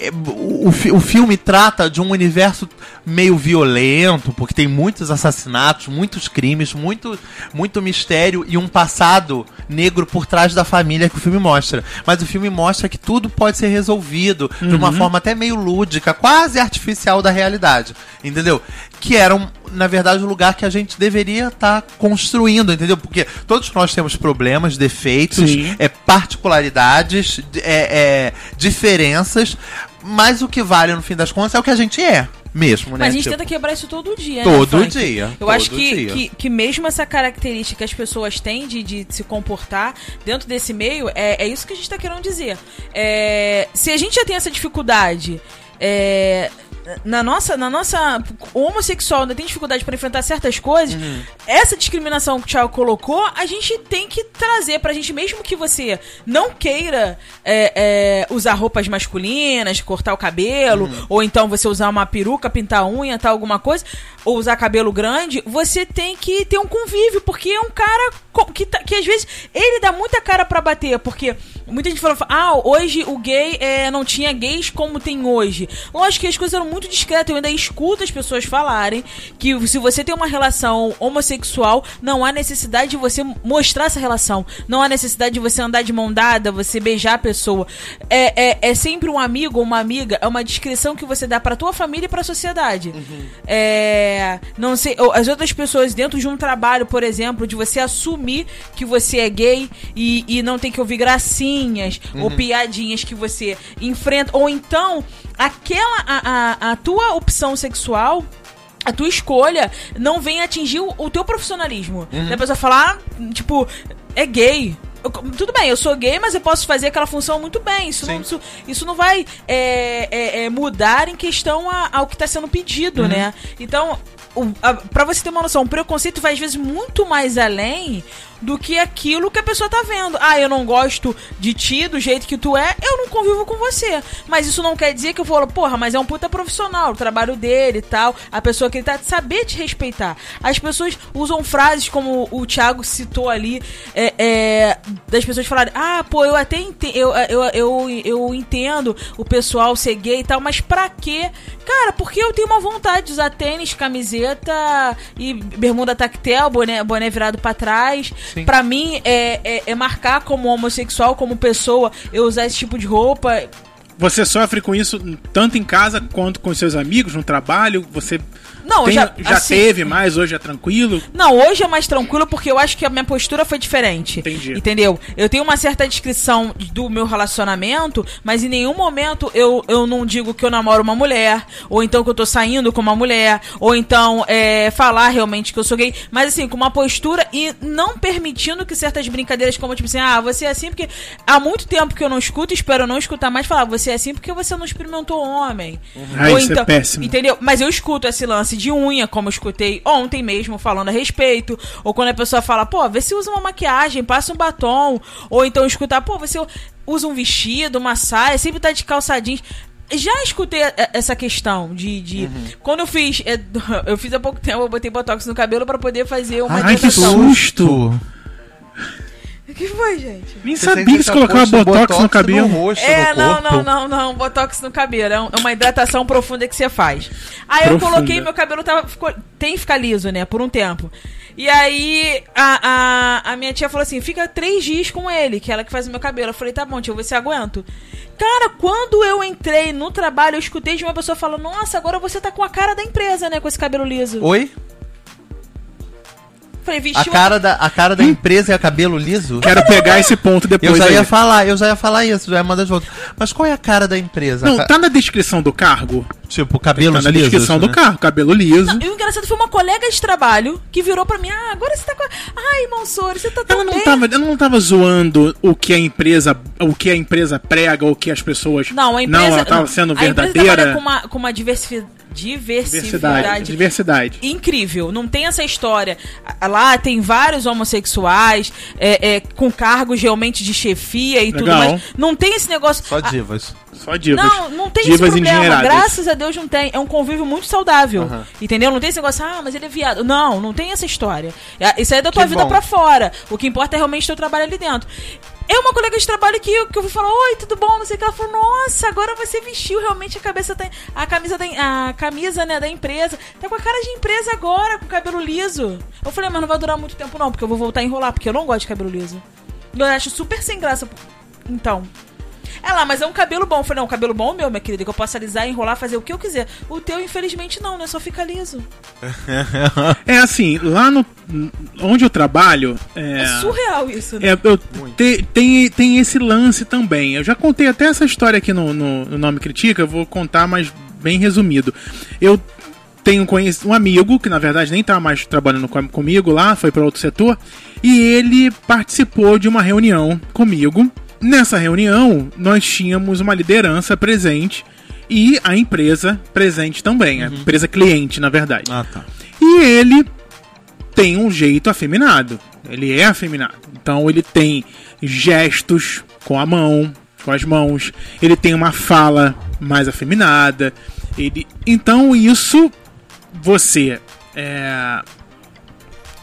É, O, o fi- o filme trata de um universo meio violento, porque tem muitos assassinatos, muitos crimes, muito, muito mistério e um passado negro por trás da família que o filme mostra. Mas o filme mostra que tudo pode ser resolvido de uma forma até meio lúdica, quase artificial da realidade. Entendeu? Que era, um, na verdade, o lugar que a gente deveria estar construindo, entendeu? Porque todos nós temos problemas, defeitos, Sim. é, particularidades, é, é, diferenças, mas o que vale no fim das contas é o que a gente é mesmo, né? Mas a gente Tipo, tenta quebrar isso todo dia, Todo né, dia, Eu todo acho que, dia. que, que mesmo essa característica que as pessoas têm de, de se comportar dentro desse meio, é, é isso que a gente tá querendo dizer. É, se a gente já tem essa dificuldade. é, na nossa, na nossa. Homossexual ainda tem dificuldade para enfrentar certas coisas. Uhum. Essa discriminação que o Thiago colocou, a gente tem que trazer pra gente, mesmo que você não queira é, é, usar roupas masculinas, cortar o cabelo, Uhum. ou então você usar uma peruca, pintar a unha, tal, alguma coisa, ou usar cabelo grande, você tem que ter um convívio, porque é um cara que, tá- que às vezes ele dá muita cara pra bater, porque muita gente fala, ah, hoje o gay é, não tinha gays como tem hoje. Lógico que as coisas eram muito discretas, eu ainda escuto as pessoas falarem que se você tem uma relação homossexual, não há necessidade de você mostrar essa relação, não há necessidade de você andar de mão dada, você beijar a pessoa. É, é, é sempre um amigo ou uma amiga, é uma descrição que você dá pra tua família e pra sociedade. É, não sei, as outras pessoas dentro de um trabalho, por exemplo, de você assumir que você é gay e, e não tem que ouvir gracinhas ou piadinhas que você enfrenta, ou então aquela a, a, a tua opção sexual a tua escolha não vem atingir o, o teu profissionalismo. Da pessoa falar, tipo, é gay. Eu- tudo bem, eu sou gay, mas eu posso fazer aquela função muito bem. Isso, não, isso, isso não vai é, é, é, mudar em questão a- ao que está sendo pedido, né? Então, o- a- pra você ter uma noção, o preconceito vai às vezes muito mais além do que aquilo que a pessoa tá vendo. Ah, eu não gosto de ti do jeito que tu é, eu não convivo com você. Mas isso não quer dizer que eu falo, porra, mas é um puta profissional, o trabalho dele e tal. A pessoa que ele tá saber te respeitar. As pessoas usam frases como o Thiago citou ali, é, é, das pessoas falarem, ah, pô, eu até ente eu, eu, eu, eu entendo o pessoal ser gay e tal, mas pra quê? Cara, porque eu tenho uma vontade de usar tênis, camiseta e bermuda tactel, boné, boné virado pra trás. Sim. Pra mim, é, é, é marcar como homossexual, como pessoa, eu usar esse tipo de roupa. Você sofre com isso tanto em casa quanto com seus amigos, no trabalho? Você Não, tem- já- já assim- teve mais, hoje é tranquilo? Não, hoje é mais tranquilo porque eu acho que a minha postura foi diferente. Entendi. Entendeu? Eu tenho uma certa descrição do meu relacionamento, mas em nenhum momento eu, eu não digo que eu namoro uma mulher, ou então que eu tô saindo com uma mulher, ou então é, falar realmente que eu sou gay, mas assim, com uma postura e não permitindo que certas brincadeiras, como tipo assim, ah, você é assim porque há muito tempo que eu não escuto, espero não escutar mais falar, você é assim porque você não experimentou homem. Ah, isso é péssimo. Entendeu? Mas eu escuto esse lance de unha, como eu escutei ontem mesmo, falando a respeito. Ou quando a pessoa fala, pô, vê se usa uma maquiagem, passa um batom. Ou então escutar, pô, você usa um vestido, uma saia, sempre tá de calça jeans. Já escutei essa questão de. de Uhum. Quando eu fiz. é, Eu fiz há pouco tempo, eu botei botox no cabelo pra poder fazer uma Ai, que susto. O que foi, gente? Nem Você sabia que você colocava posto botox, no cabelo. rosto, É, no não, corpo. não, não, não. Botox no cabelo. É é uma hidratação profunda que você faz. Aí eu Profunda. coloquei, meu cabelo tava, ficou, tem que ficar liso, né? Por um tempo. E aí a, a, a minha tia falou assim: fica três dias com ele, que é ela que faz o meu cabelo. Eu falei, tá bom, tia, eu vou ver se eu aguento. Cara, quando eu entrei no trabalho, eu escutei de uma pessoa falando: Nossa, agora você tá com a cara da empresa, né? Com esse cabelo liso. Oi? Falei, A cara, da, a cara da empresa é cabelo liso? Quero pegar esse ponto Eu depois já aí. ia falar, eu já ia falar isso, já ia mandar de volta. Mas qual é a cara da empresa? Não, Ca- tá na descrição do cargo? Tipo, cabelo Tá na descrição do cargo, cabelo liso. Não, e o engraçado foi uma colega de trabalho que virou pra mim: Ah, agora você tá com. a- Ai, Monsor, você tá tão Ela não, bem. tava, ela não tava zoando o que a empresa, o que a empresa prega, o que as pessoas. Não, a empresa. Não, ela tava sendo a empresa verdadeira. trabalha com uma, com uma diversi- Diversidade. diversividade. Diversidade. Incrível, não tem essa história. Lá tem vários homossexuais é, é, com cargos realmente de chefia e tudo Legal. mais. Não tem esse negócio. Só divas. Só divas. Não, não tem divas esse problema. Graças a Deus não tem. É um convívio muito saudável. Aham. Entendeu? Não tem esse negócio, ah, mas ele é viado. Não, não tem essa história. É- Isso aí é da tua Que vida bom. pra fora. O que importa é realmente teu trabalho ali dentro. É uma colega de trabalho que, eu- que eu fui falar, oi, tudo bom? Não sei o que. Ela falou, nossa, agora você vestiu realmente a cabeça da, a camisa da, a camisa, né, da empresa. Tá com a cara de empresa agora, com o cabelo liso. Eu falei, mas não vai durar muito tempo não, porque eu vou voltar a enrolar, porque eu não gosto de cabelo liso. Eu acho super sem graça. Então. Ela, mas é um cabelo bom. Eu falei, não, cabelo bom é meu, minha querida, que eu posso alisar, enrolar, fazer o que eu quiser. O teu, infelizmente, não, né? Só fica liso. É assim, lá no. Onde eu trabalho. É, É, surreal isso, né? é, eu te- tem, tem esse lance também. Eu já contei até essa história aqui no, no, no Nome Critica, eu vou contar, mas bem resumido. Eu tenho um amigo, que na verdade nem tá mais trabalhando com- comigo lá, foi para outro setor, e ele participou de uma reunião comigo. Nessa reunião, nós tínhamos uma liderança presente e a empresa presente também, a empresa cliente, na verdade. Ah, tá. E ele tem um jeito afeminado. Ele é afeminado. Então ele tem gestos com a mão, com as mãos. Ele tem uma fala mais afeminada. Ele... Então isso você é,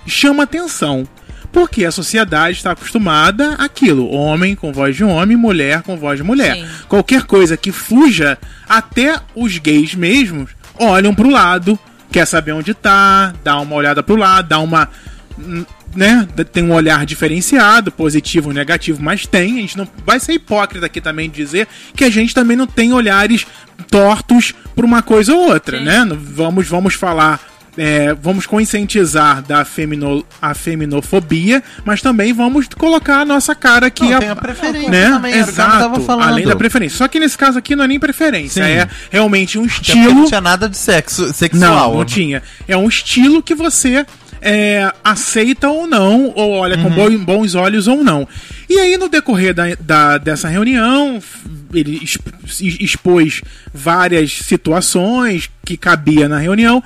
chama atenção. Porque a sociedade está acostumada àquilo: homem com voz de homem, mulher com voz de mulher. Sim. Qualquer coisa que fuja, até os gays mesmos olham pro lado, quer saber onde tá, dá uma olhada pro lado, dá uma. hum, Né? Tem um olhar diferenciado, positivo ou negativo, mas tem. A gente não vai ser hipócrita aqui também de dizer que a gente também não tem olhares tortos por uma coisa ou outra, Sim. né? Vamos, vamos falar é, vamos conscientizar da femino, a feminofobia, mas também vamos colocar a nossa cara aqui. Não, a- tem a preferência né? também, Exato, além da preferência. Só que nesse caso aqui não é nem preferência, Sim. é realmente um estilo. Não tinha nada de sexo, sexual. Não, não tinha. É um estilo que você é, aceita ou não, ou olha com bo- bons olhos ou não. E aí, no decorrer da, da- dessa reunião, ele exp- expôs várias situações que cabia na reunião,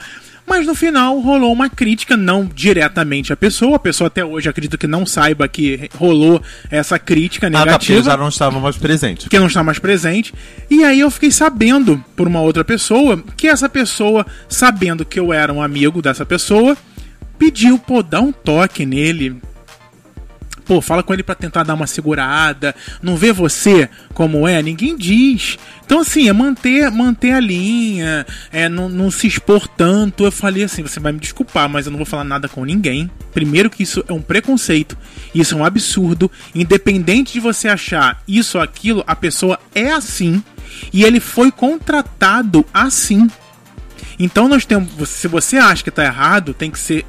Mas no final rolou uma crítica, não diretamente à pessoa. A pessoa até hoje acredito que não saiba que rolou essa crítica Ah, tá, porque negativa já não estava mais presente. que não está mais presente. E aí eu fiquei sabendo por uma outra pessoa que essa pessoa, sabendo que eu era um amigo dessa pessoa, pediu, pô, dá um toque nele. Pô, fala com ele pra tentar dar uma segurada. Não vê você como é? Ninguém diz. Então, assim, é manter, manter a linha, é não, não se expor tanto. Eu falei assim: você vai me desculpar, mas eu não vou falar nada com ninguém. Primeiro, que isso é um preconceito, isso é um absurdo. Independente de você achar isso ou aquilo, a pessoa é assim. E ele foi contratado assim. Então nós temos. Se você acha que tá errado, tem que ser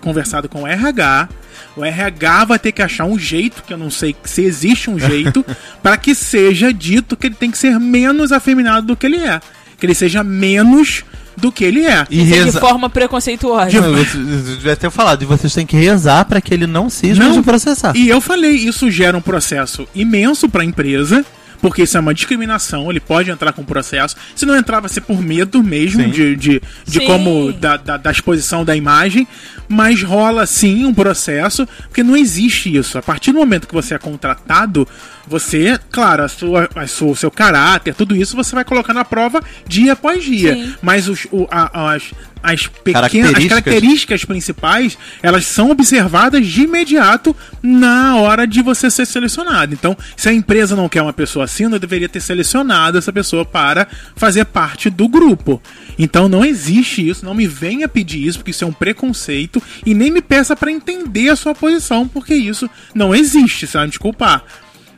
conversado com o RH. O RH vai ter que achar um jeito, que eu não sei se existe um jeito, para que seja dito que ele tem que ser menos afeminado do que ele é. Que ele seja menos do que ele é. E é de reza... forma preconceituosa. De- devia ter falado, e vocês têm que rezar para que ele não cisma Não. de processar. E eu falei, isso gera um processo imenso para a empresa, porque isso é uma discriminação, ele pode entrar com processo. Se não entrar, vai ser por medo mesmo Sim. de, de, de Sim. como da, da, da exposição da imagem, mas rola sim um processo, porque não existe isso. A partir do momento que você é contratado, você, claro, a sua, a sua, o seu caráter, tudo isso você vai colocar na prova dia após dia. Sim. Mas os, o, a- as, as pequenas as Características. características principais, elas são observadas de imediato na hora de você ser selecionado. Então, se a empresa não quer uma pessoa assim, não deveria ter selecionado essa pessoa para fazer parte do grupo. Então, não existe isso, não me venha pedir isso, porque isso é um preconceito, e nem me peça para entender a sua posição, porque isso não existe, você vai me desculpar.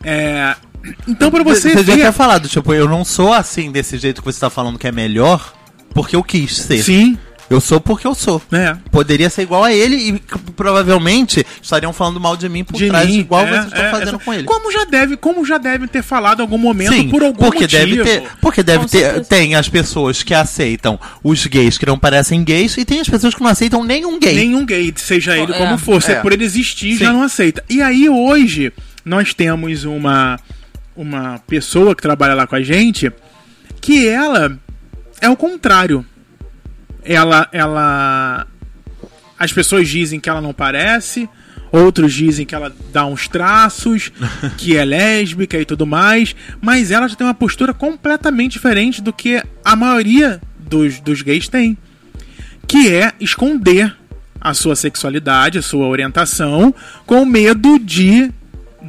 É, Então, para você, Você já ver- tinha falado, tipo, eu não sou assim desse jeito que você tá falando que é melhor, porque eu quis ser. Sim, Eu sou porque eu sou. né? Poderia ser igual a ele e provavelmente estariam falando mal de mim por de trás, mim, igual é, vocês estão é, fazendo essa- com ele. Como já deve, como já devem ter falado em algum momento Sim, por algum porque motivo. deve ter, porque deve Com ter, certeza. tem as pessoas que aceitam os gays que não parecem gays e tem as pessoas que não aceitam nenhum gay. Nenhum gay, seja ele É, como for, se é. por ele existir, Sim. já não aceita. E aí hoje nós temos uma uma pessoa que trabalha lá com a gente que ela é o contrário. Ela ela as pessoas dizem que ela não parece, outros dizem que ela dá uns traços, que é lésbica e tudo mais, mas ela já tem uma postura completamente diferente do que a maioria dos, dos gays tem que é esconder a sua sexualidade, a sua orientação, com medo de.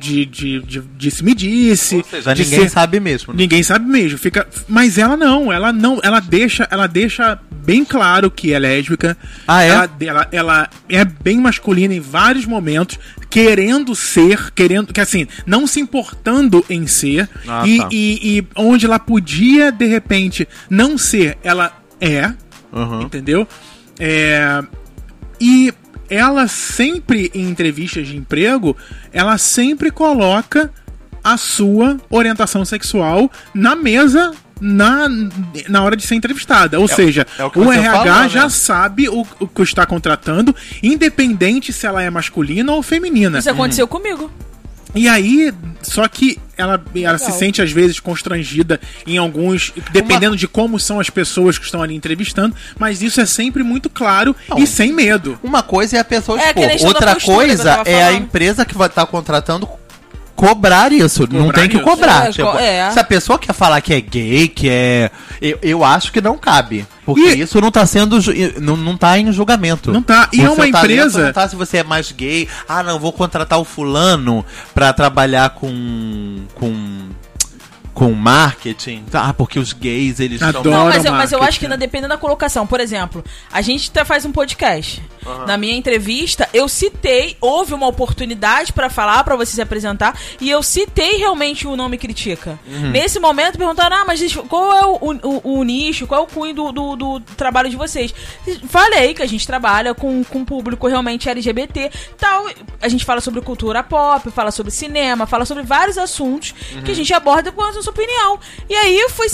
De, de, de, disse me disse. Ou seja, de ninguém ser- sabe mesmo. né? Ninguém sabe mesmo. Fica, mas ela não, ela não, ela deixa, ela deixa bem claro que é lésbica. Ah, é? Ela, ela, ela é bem masculina em vários momentos, querendo ser, querendo, que assim, não se importando em ser. Ah, e, tá. e, e onde ela podia, de repente, não ser, ela é Uhum. entendeu? É, e ela sempre, em entrevistas de emprego, ela sempre coloca a sua orientação sexual na mesa na, na hora de ser entrevistada. Ou seja, é o o, RH falou, né? já sabe o, o que está contratando, independente se ela é masculina ou feminina. Isso aconteceu comigo. E aí, só que ela, ela se sente às vezes constrangida em alguns, dependendo de como são as pessoas que estão ali entrevistando, mas isso é sempre muito claro Não. e sem medo. Uma coisa é a pessoa É, expor, outra postura coisa é a empresa que vai estar contratando cobrar isso. não Cobrar tem que isso. cobrar. É, tipo, é. Se a pessoa quer falar que é gay, que é. Eu, eu acho que não cabe. Porque E- isso não tá sendo. Não, não tá em julgamento. Não tá. E O é uma talento empresa- Não tá se você é mais gay. Ah, não, vou contratar o fulano pra trabalhar com. com. Com marketing. Ah, porque os gays, eles são. Adoro. Não, mas eu, mas eu acho que ainda depende da colocação. Por exemplo, a gente tá- faz um podcast. Na minha entrevista, eu citei, houve uma oportunidade pra falar, pra você se apresentar, e eu citei realmente o nome Critica. Uhum. Nesse momento, perguntaram, ah, mas gente, qual é o, o- o nicho, qual é o cunho do, do- do trabalho de vocês? Falei que a gente trabalha com, com público realmente LGBT, tal. A gente fala sobre cultura pop, fala sobre cinema, fala sobre vários assuntos Uhum. que a gente aborda com a nossa opinião. E aí foi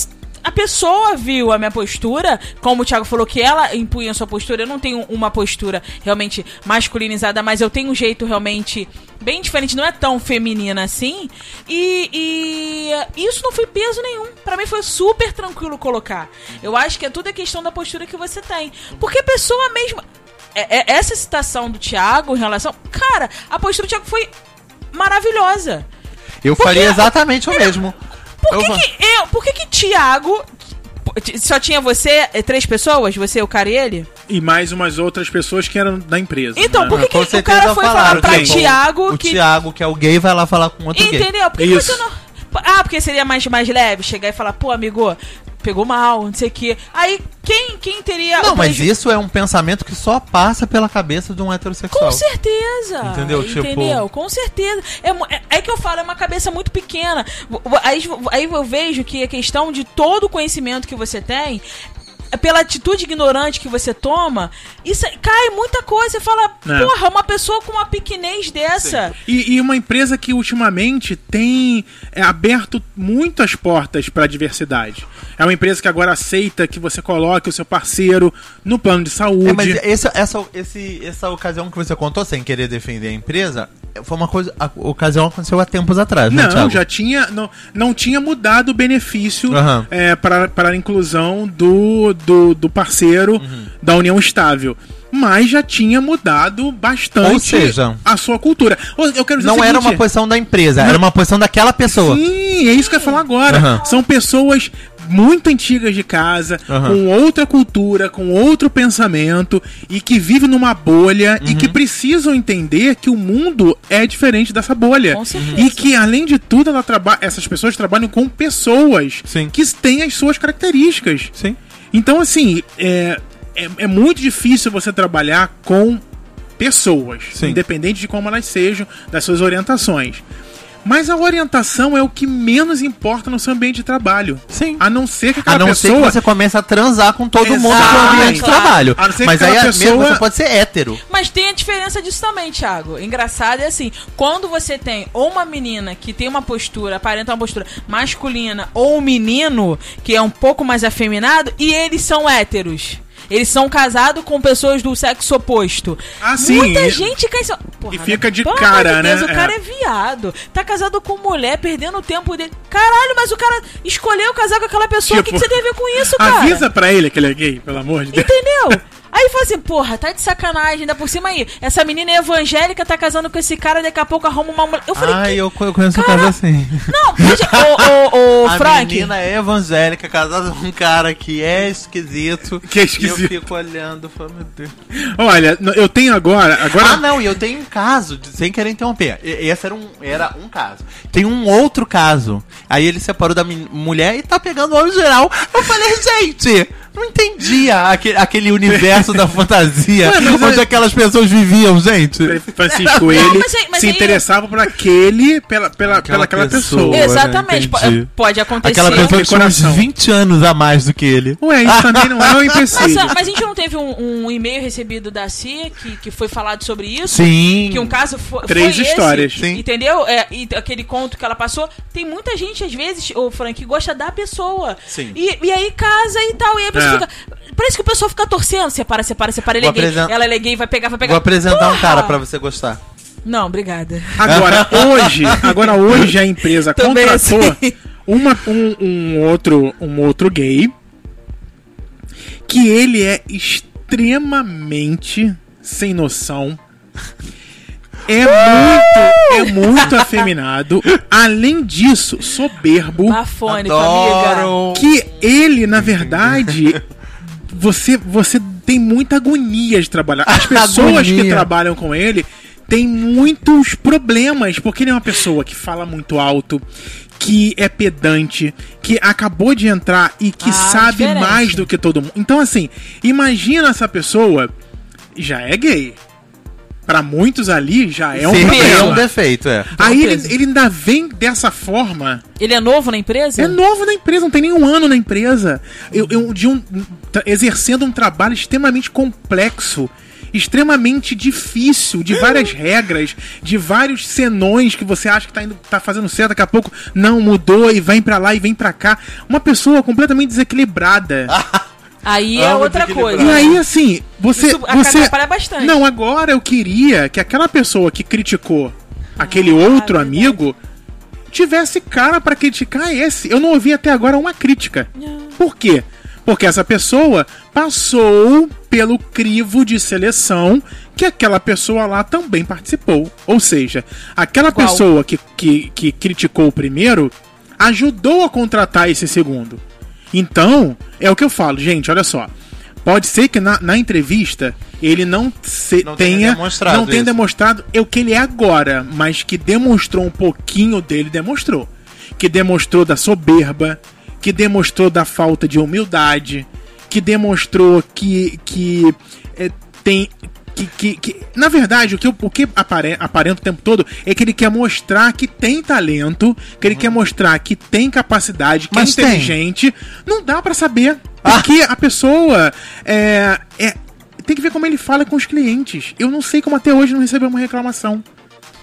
a pessoa viu a minha postura, como o Thiago falou que ela impunha a sua postura, eu não tenho uma postura realmente masculinizada, mas eu tenho um jeito realmente bem diferente, não é tão feminina assim. E, e isso não foi peso nenhum. Pra mim foi super tranquilo colocar. Eu acho que é tudo a questão da postura que você tem. Porque a pessoa mesmo. é- é- essa citação do Thiago em relação. Cara, a postura do Thiago foi maravilhosa. Eu Por faria exatamente o mesmo. Por Eu que, que eu. Por que, que Thiago. Só tinha você, eh, três pessoas? Você, o cara e ele? E mais umas outras pessoas que eram da empresa. Então, né? por que, que o cara foi falar pra Thiago O que. Thiago, que é o gay, vai lá falar com outro gay. Entendeu? Por que Isso. você não. Ah, porque seria mais, mais leve chegar e falar, pô, amigo, pegou mal, não sei o quê. Aí, quem, quem teria. Não, mas isso é um pensamento que só passa pela cabeça de um heterossexual. Com certeza. Entendeu? Tipo- Entendeu? Com certeza. É, é, é que eu falo, é uma cabeça muito pequena. Aí, aí eu vejo que a questão de todo o conhecimento que você tem. Pela atitude ignorante que você toma, isso aí- cai muita coisa. Você fala, É. porra, uma pessoa com uma pequenez dessa. E, e uma empresa que ultimamente tem é, aberto muitas portas para a diversidade. É uma empresa que agora aceita que você coloque o seu parceiro no plano de saúde. É, mas esse- essa, esse, essa ocasião que você contou, sem querer defender a empresa, foi uma coisa. A ocasião aconteceu há tempos atrás, né, Não, Thiago? já tinha. Não, não tinha mudado o benefício Aham. é, para, para a inclusão do, do, do parceiro Uhum. da união estável. Mas já tinha mudado bastante Ou seja- a sua cultura. Eu quero dizer Não o era seguinte, uma posição da empresa, era uma posição daquela pessoa. Sim, é isso que eu ia falar agora. Aham. São pessoas muito antigas de casa, Aham. com outra cultura, com outro pensamento e que vivem numa bolha e Uhum. que precisam entender que o mundo é diferente dessa bolha. Com certeza. E que, além de tudo, ela traba essas pessoas trabalham com pessoas Sim. que têm as suas características. Sim. Então, assim, é, é, é muito difícil você trabalhar com pessoas, Sim. independente de como elas sejam, das suas orientações. Mas a orientação é o que menos importa no seu ambiente de trabalho. Sim. A não ser que aquela A não ser pessoa. que você comece a transar com todo mundo no Exato. ambiente de Claro. trabalho. A não ser que Mas aí aquela a- mesmo pessoa- você pode ser hétero. Mas tem a diferença disso também, Thiago. Engraçado é assim, quando você tem ou uma menina que tem uma postura, aparenta uma postura masculina, ou um menino que é um pouco mais afeminado, e eles são héteros. Eles são casados com pessoas do sexo oposto. Ah, sim. Muita E- gente cai Porra, e fica né? de cara, Deus, né? O cara É. é viado. Tá casado com mulher, perdendo o tempo dele. Caralho, mas o cara escolheu casar com aquela pessoa. o que, Tipo, que você tem a ver com isso, cara? Avisa pra ele que ele é gay, pelo amor de Deus. Entendeu? Aí ele falou assim, porra, tá de sacanagem, ainda por cima aí. Essa menina é evangélica, tá casando com esse cara, daqui a pouco arruma uma mulher. Eu falei, Ai, que... eu co- eu conheço um Cara, caso assim. não, pode... Ô, ô, ô, a Frank, menina é evangélica, casada com um cara que é esquisito. Que é E esquisito. eu fico olhando, falo, meu Deus. Olha, eu tenho agora. agora Ah, não, e eu tenho um caso, sem querer interromper. Esse era um, era um caso. Tem um outro caso. Aí ele separou da mulher e tá pegando o homem geral. Eu falei, gente, não entendia aquele, aquele universo da fantasia mas onde é- aquelas pessoas viviam, gente. Francisco, ele mas aí- mas se aí- interessava por aquele, pela, pela, pela aquela pessoa. pessoa. exatamente, po- entendi. pode acontecer. Aquela pessoa que tinha uns coração. 20 anos a mais do que ele. Ué, isso também não é um Mas, empecilho. mas a gente não teve um, um e-mail recebido da CIA que, que foi falado sobre isso? Sim. Que um caso fo- foi, Três esse, histórias. Sim. Entendeu? É, e aquele conto que ela passou. Tem muita gente, às vezes, o Frank, que gosta da pessoa. Sim. E, e aí casa e tal. E a pessoa É. fica. Parece que o pessoal fica torcendo. Separa, separa, separa. Ele é gay. Ela é gay, vai pegar, vai pegar. Vou apresentar um Porra! cara pra você gostar. Não, obrigada. Agora, hoje, agora hoje a empresa Também contratou assim. uma, um, um outro, um outro gay que ele é extremamente sem noção. É muito, é muito afeminado. Além disso, soberbo. Bafônico, amiga. Adoro. Que ele, na verdade, você, você tem muita agonia de trabalhar. As pessoas que trabalham com ele têm muitos problemas, porque ele é uma pessoa que fala muito alto, que é pedante, que acabou de entrar e que Ah, sabe diferente. mais do que todo mundo. Então, assim, imagina essa pessoa já é gay. Pra muitos ali já é um Sim, é um defeito, é. Aí ele, ele ainda vem dessa forma Ele é novo na empresa? é novo na empresa, não tem nenhum ano na empresa. Eu, eu- de um, tra- exercendo um trabalho extremamente complexo, extremamente difícil, de várias regras, de vários senões que você acha que tá, indo, tá fazendo certo, daqui a pouco não mudou e vem pra lá e vem pra cá. Uma pessoa completamente desequilibrada. Aí é outra coisa. E aí, assim, você. Isso você atrapalha bastante. Não, agora eu queria que aquela pessoa que criticou aquele Ah, outro verdade. amigo, tivesse cara pra criticar esse. Eu não ouvi até agora uma crítica. Não. Por quê? Porque essa pessoa passou pelo crivo de seleção que aquela pessoa lá também participou. Ou seja, aquela Igual. pessoa que, que, que criticou o primeiro ajudou a contratar esse segundo. Então, é o que eu falo, gente, olha só. Pode ser que na, na entrevista ele não, se- Não tenha demonstrado não tenha isso. demonstrado o que ele é agora, mas que demonstrou um pouquinho dele, demonstrou. Que demonstrou da soberba, que demonstrou da falta de humildade, que demonstrou que, que é, tem. Que, que, que- na verdade, o que, o que apare, aparenta o tempo todo é que ele quer mostrar que tem talento, que ele quer mostrar que tem capacidade, que Mas é tem. inteligente. Não dá pra saber. Porque a pessoa é, é- tem que ver como ele fala com os clientes. Eu não sei como até hoje não recebeu uma reclamação.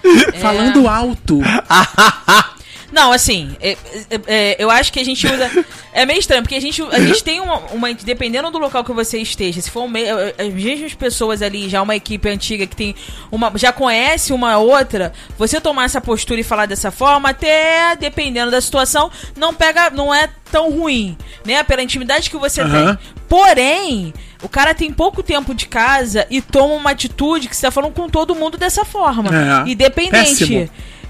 Falando alto. Não, assim, é- é- é, eu acho que a gente usa. É meio estranho, porque a gente, a gente tem uma, uma. Dependendo do local que você esteja, se for um meio, as mesmas pessoas ali, já uma equipe antiga que tem uma. já conhece uma outra, você tomar essa postura e falar dessa forma, até dependendo da situação, não pega. não é tão ruim, né? Pela intimidade que você Aham. tem. Porém, o cara tem pouco tempo de casa e toma uma atitude que você tá falando com todo mundo dessa forma. É. Independente. Péssimo.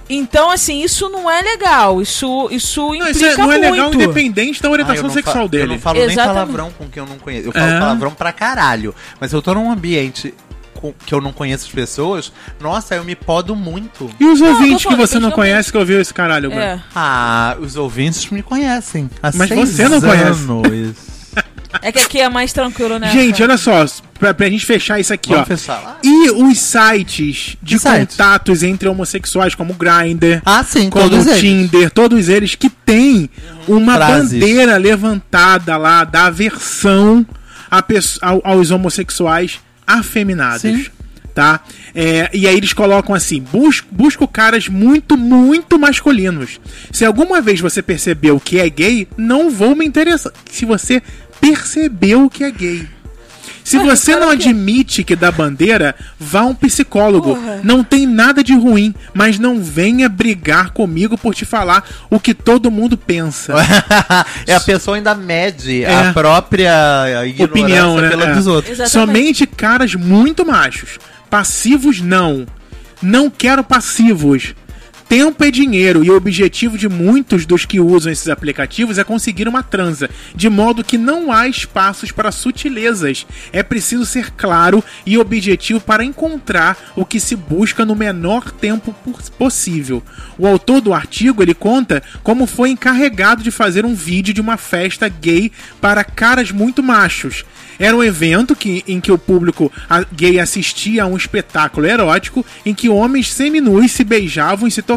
Então, assim, isso não é legal. Isso, isso Não, implica isso é- não é legal muito. independente da Ah, eu orientação não fa- sexual Eu dele. não falo nem Exatamente. palavrão com quem eu não conheço. Eu falo É. palavrão pra caralho. Mas eu tô num ambiente com- que eu não conheço as pessoas, nossa, eu me podo muito. E os Não, ouvintes que você não conhece que ouviu esse caralho? É. Ah, os ouvintes me conhecem. Há Mas seis você não conhece. É que aqui é mais tranquilo, né? Gente, olha só, pra, pra gente fechar isso aqui, Vamos ó. fechar? E os sites de sites? contatos entre homossexuais, como o Grindr, Ah, sim, como todos o eles. Tinder, todos eles que têm uma Frases. bandeira levantada lá da aversão a aos homossexuais afeminados. Sim. Tá? É, e aí eles colocam assim: busco, busco caras muito, muito masculinos. Se alguma vez você percebeu que é gay, não vou me interessar. Se você percebeu que é gay. Se você não admite que dá bandeira, vá a um psicólogo. Porra. Não tem nada de ruim, mas não venha brigar comigo por te falar o que todo mundo pensa. é a pessoa ainda mede É. a própria ignorância Opinião, né? pela É. dos outros. Exatamente. Somente caras muito machos. Passivos, não. Não quero passivos. Tempo é dinheiro e o objetivo de muitos dos que usam esses aplicativos é conseguir uma transa, de modo que não há espaços para sutilezas. É preciso ser claro e objetivo para encontrar o que se busca no menor tempo possível. O autor do artigo ele conta como foi encarregado de fazer um vídeo de uma festa gay para caras muito machos. Era um evento que, em que o público gay assistia a um espetáculo erótico em que homens seminus se beijavam e se tocavam.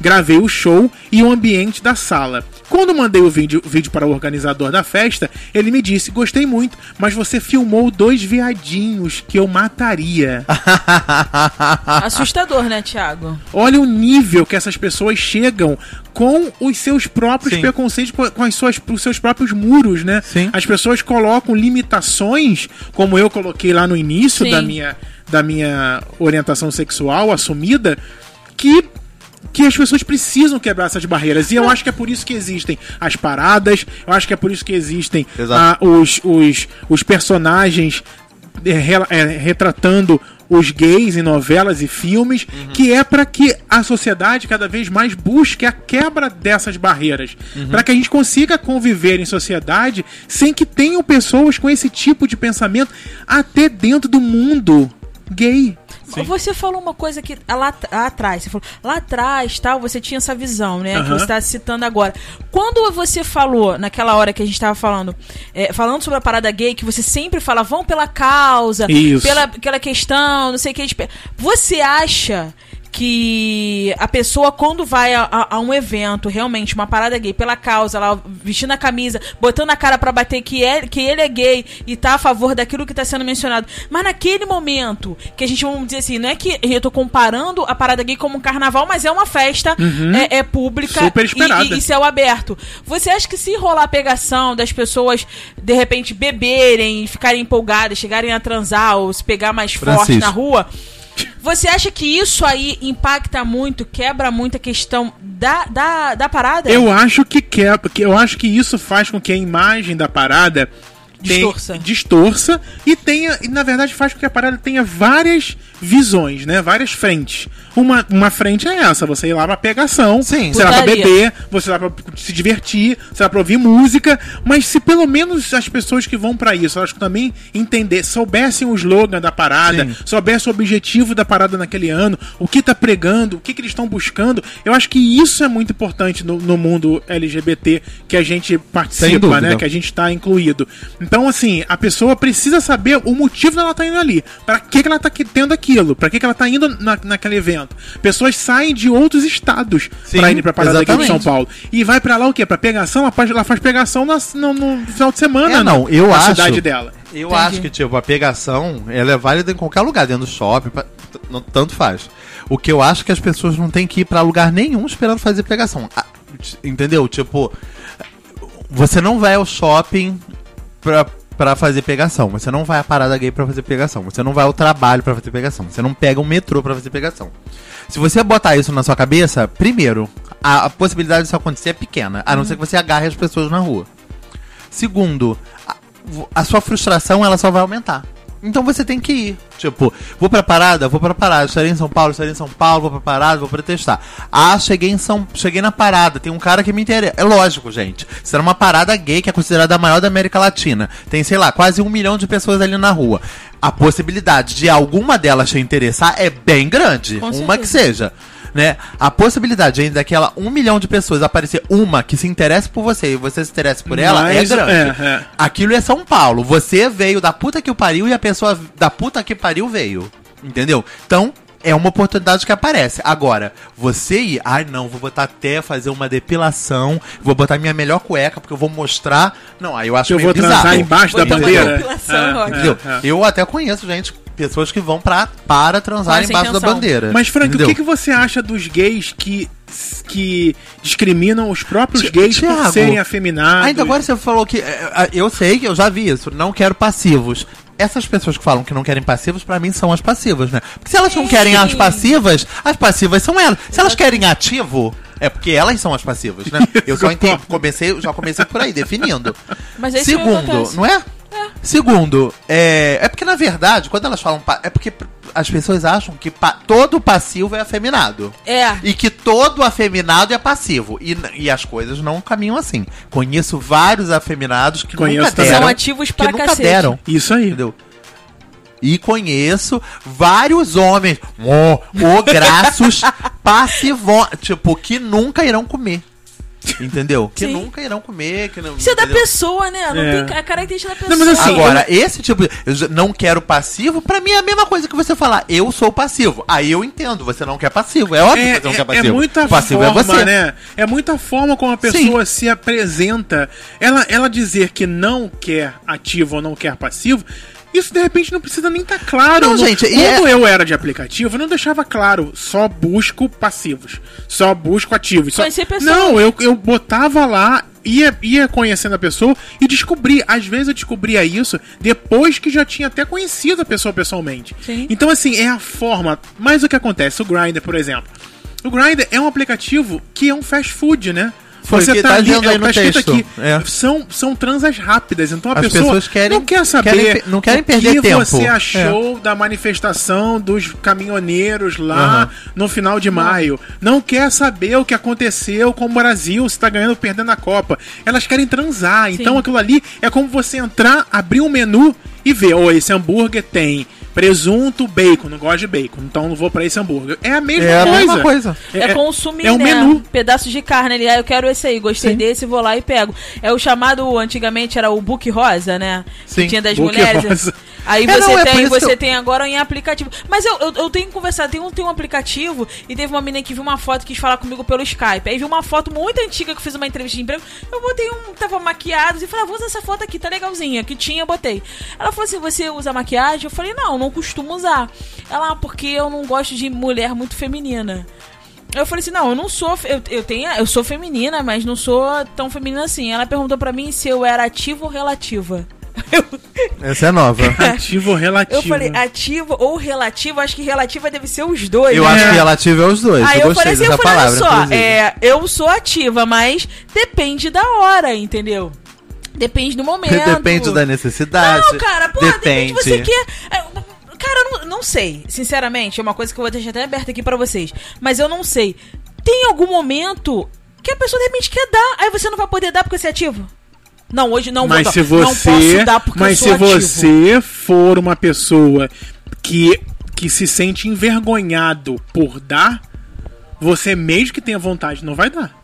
Gravei o show e o ambiente da sala. Quando mandei o vídeo, vídeo para o organizador da festa, ele me disse: Gostei muito, mas você filmou dois viadinhos que eu mataria. Assustador, né, Thiago? Olha o nível que essas pessoas chegam com os seus próprios Sim. preconceitos, com com as suas, os seus próprios muros, né? Sim. As pessoas colocam limitações, como eu coloquei lá no início Sim. da minha, da minha orientação sexual assumida, que que as pessoas precisam quebrar essas barreiras. E eu acho que é por isso que existem as paradas, eu acho que é por isso que existem ah, os, os, os personagens rela- é, retratando os gays em novelas e filmes, que é para que a sociedade cada vez mais busque a quebra dessas barreiras, para que a gente consiga conviver em sociedade sem que tenham pessoas com esse tipo de pensamento até dentro do mundo gay. Você falou uma coisa que lá, at- lá atrás, você falou, lá atrás, tal, você tinha essa visão, né, que Aham. você está citando agora. Quando você falou, naquela hora que a gente estava falando, é, falando sobre a parada gay, que você sempre fala, vão pela causa, Isso. pela aquela questão, não sei o que, você acha que a pessoa, quando vai a, a- a um evento, realmente, uma parada gay, pela causa, lá, vestindo a camisa, botando a cara pra bater que, é, que ele é gay e tá a favor daquilo que tá sendo mencionado. Mas naquele momento, que a gente, vamos dizer assim, não é que eu tô comparando a parada gay como um carnaval, mas é uma festa, é, é pública Uhum. Super e- esperada. e, e céu aberto. Você acha que se rolar pegação das pessoas, de repente, beberem ficarem empolgadas, chegarem a transar ou se pegar mais forte Francisco. na rua, Você acha que isso aí impacta muito, quebra muito a questão da, da, da parada? Eu acho que porque eu acho que isso faz com que a imagem da parada tem- Distorça. distorça e tenha, e na verdade faz com que a parada tenha várias visões, né? Várias frentes. Uma, uma frente é essa, você ir lá pra pegação, Sim. você vai pra Putaria. beber, você vai pra se divertir, você vai pra ouvir música, mas se pelo menos as pessoas que vão pra isso, elas também entender, soubessem o slogan da parada, Sim. soubessem o objetivo da parada naquele ano, o que tá pregando, o que, que eles estão buscando, eu acho que isso é muito importante no, no mundo LGBT que a gente participa, né? Que a gente tá incluído. Então, assim, a pessoa precisa saber o motivo dela tá indo ali. Pra que, que ela tá tendo aquilo? Pra que, que ela tá indo na, naquele evento? Pessoas saem de outros estados pra ir pra parada aqui de. São Paulo. E vai pra lá o quê? Pra pegação? Ela faz, ela faz pegação na- no, no final de semana. É, não, eu na acho- cidade dela. Eu Entendi. acho que, tipo, a pegação, ela é válida em qualquer lugar, dentro do shopping, pra- tanto faz. O que eu acho que as pessoas não têm que ir pra lugar nenhum esperando fazer pegação. Ah, Entendeu? Tipo, você não vai ao shopping pra, pra fazer pegação. Você não vai à parada gay pra fazer pegação. Você não vai ao trabalho pra fazer pegação. Você não pega um metrô pra fazer pegação. Se você botar isso na sua cabeça, primeiro, a, a possibilidade disso acontecer é pequena. A não ser que você agarre as pessoas na rua. Segundo, a, a sua frustração ela só vai aumentar. Então você tem que ir. Tipo, vou pra parada, vou pra parada, estarei em São Paulo, estarei em São Paulo, vou pra parada, vou protestar. Ah, cheguei em São. Cheguei na parada, tem um cara que me interessa. É lógico, gente. Isso era uma parada gay que é considerada a maior da América Latina. Tem, sei lá, quase um milhão de pessoas ali na rua. A possibilidade de alguma delas te interessar é bem grande. Com uma que seja né? A possibilidade ainda daquela um milhão de pessoas aparecer uma que se interesse por você e você se interesse por ela é Mas, grande. é, é. Aquilo é São Paulo. Você veio da puta que o pariu e a pessoa da puta que pariu veio. Entendeu? Então, é uma oportunidade que aparece. Agora, você ir, ai não, vou botar até fazer uma depilação, vou botar minha melhor cueca porque eu vou mostrar. Não, aí eu acho Eu meio vou bizarro. transar embaixo da Vou botar bandeira. depilação, É, é, é. Eu até conheço, gente, pessoas que vão pra, para transar Com essa embaixo da bandeira. Mas, Frank, entendeu? o que, que você acha dos gays que, que discriminam os próprios Ti- gays por Thiago, serem afeminados? Ainda agora você falou que. é, é, Eu sei que eu já vi isso. Não quero passivos. Essas pessoas que falam que não querem passivos, pra mim são as passivas, né? Porque se elas não querem as passivas, as passivas são elas. Se elas querem ativo, é porque elas são as passivas, né? Eu só entendo, comecei, já comecei por aí, definindo. É Segundo, acontece. não é? Segundo, é, é porque na verdade, quando elas falam. pa- É porque as pessoas acham que pa- todo passivo é afeminado. É. E que todo afeminado é passivo. E, e as coisas não caminham assim. Conheço vários afeminados que Conheço nunca deram. São ativos que pra nunca cacete. deram. Isso aí. Entendeu? E conheço vários homens, ó, oh, graços, passivos, tipo, que nunca irão comer. Entendeu? Que Sim. nunca irão comer. Que não, Isso é da entendeu? pessoa, né? Não É. tem a característica da pessoa. Não, mas assim, Agora, esse tipo de. Eu já não quero passivo, pra mim é a mesma coisa que você falar, eu sou passivo. Aí eu entendo, você não quer passivo. É óbvio É, que você não quer é, passivo. é muita passivo forma, é você. né? É muita forma como a pessoa se apresenta. Ela, ela dizer que não quer ativo ou não quer passivo. Isso de repente não precisa nem estar claro. Não, No- gente, quando é- eu era de aplicativo, eu não deixava claro, só busco passivos, só busco ativos. Só... Não, eu, eu botava lá, ia, ia conhecendo a pessoa e descobri. Às vezes eu descobria isso depois que já tinha até conhecido a pessoa pessoalmente. Sim. Então, assim, é a forma. Mas o que acontece? O Grindr, por exemplo. O Grindr é um aplicativo que é um fast food, né? Foi o que tá dizendo aí no escrito texto. É. São, são transas rápidas. Então a As pessoa pessoas querem- não quer saber querem não querem o perder que tempo. você É. achou da manifestação dos caminhoneiros lá Aham. no final de maio. Não quer saber o que aconteceu com o Brasil, se tá ganhando ou perdendo a Copa. Elas querem transar. Então aquilo ali é como você entrar, abrir um menu e ver, oh, esse hambúrguer tem presunto, bacon. Não gosto de bacon, então não vou pra esse hambúrguer. É a mesma É a coisa. mesma coisa. É, consumir, é um né? menu. Pedaços de carne ali. Ah, eu quero esse aí, gostei Sim. desse, vou lá e pego. É o chamado, antigamente era o book rosa, né? Sim, que tinha das book mulheres. rosa. Aí É, você não, é tem, você eu- tem agora em aplicativo. Mas eu, eu, eu tenho que conversar, tem um, tem um aplicativo e teve uma menina que viu uma foto e quis falar comigo pelo Skype. Aí viu uma foto muito antiga que eu fiz uma entrevista de emprego. Eu botei um, tava maquiado e falei, ah, vou usar essa foto aqui, tá legalzinha. Que tinha, eu botei. Ela falou assim: você usa maquiagem? Eu falei, não, não costumo usar. Ela, ah, porque eu não gosto de mulher muito feminina. Eu falei assim, não, eu não sou. Eu, eu, tenho, eu sou feminina, mas não sou tão feminina assim. Ela perguntou pra mim se eu era ativa ou relativa. Eu, Essa é nova. Ativo ou relativo? Eu falei ativo ou relativo, acho que relativa deve ser os dois. Eu né? acho que relativo é os dois. Aí eu eu gostei falei assim, eu falei, palavra. olha só, é, eu sou ativa, mas depende da hora, entendeu? Depende do momento. Depende da necessidade. Não, cara, porra, depende. depende. você quer. é, Cara, eu não, não sei, sinceramente, é uma coisa que eu vou deixar até aberta aqui pra vocês. Mas eu não sei. Tem algum momento que a pessoa de repente quer dar, aí você não vai poder dar porque você é ativo? Não, hoje não Mas vou se dar. Não você, posso dar porque mas eu sou se ativo. você for uma pessoa que que se sente envergonhado por dar, você mesmo que tenha vontade não vai dar.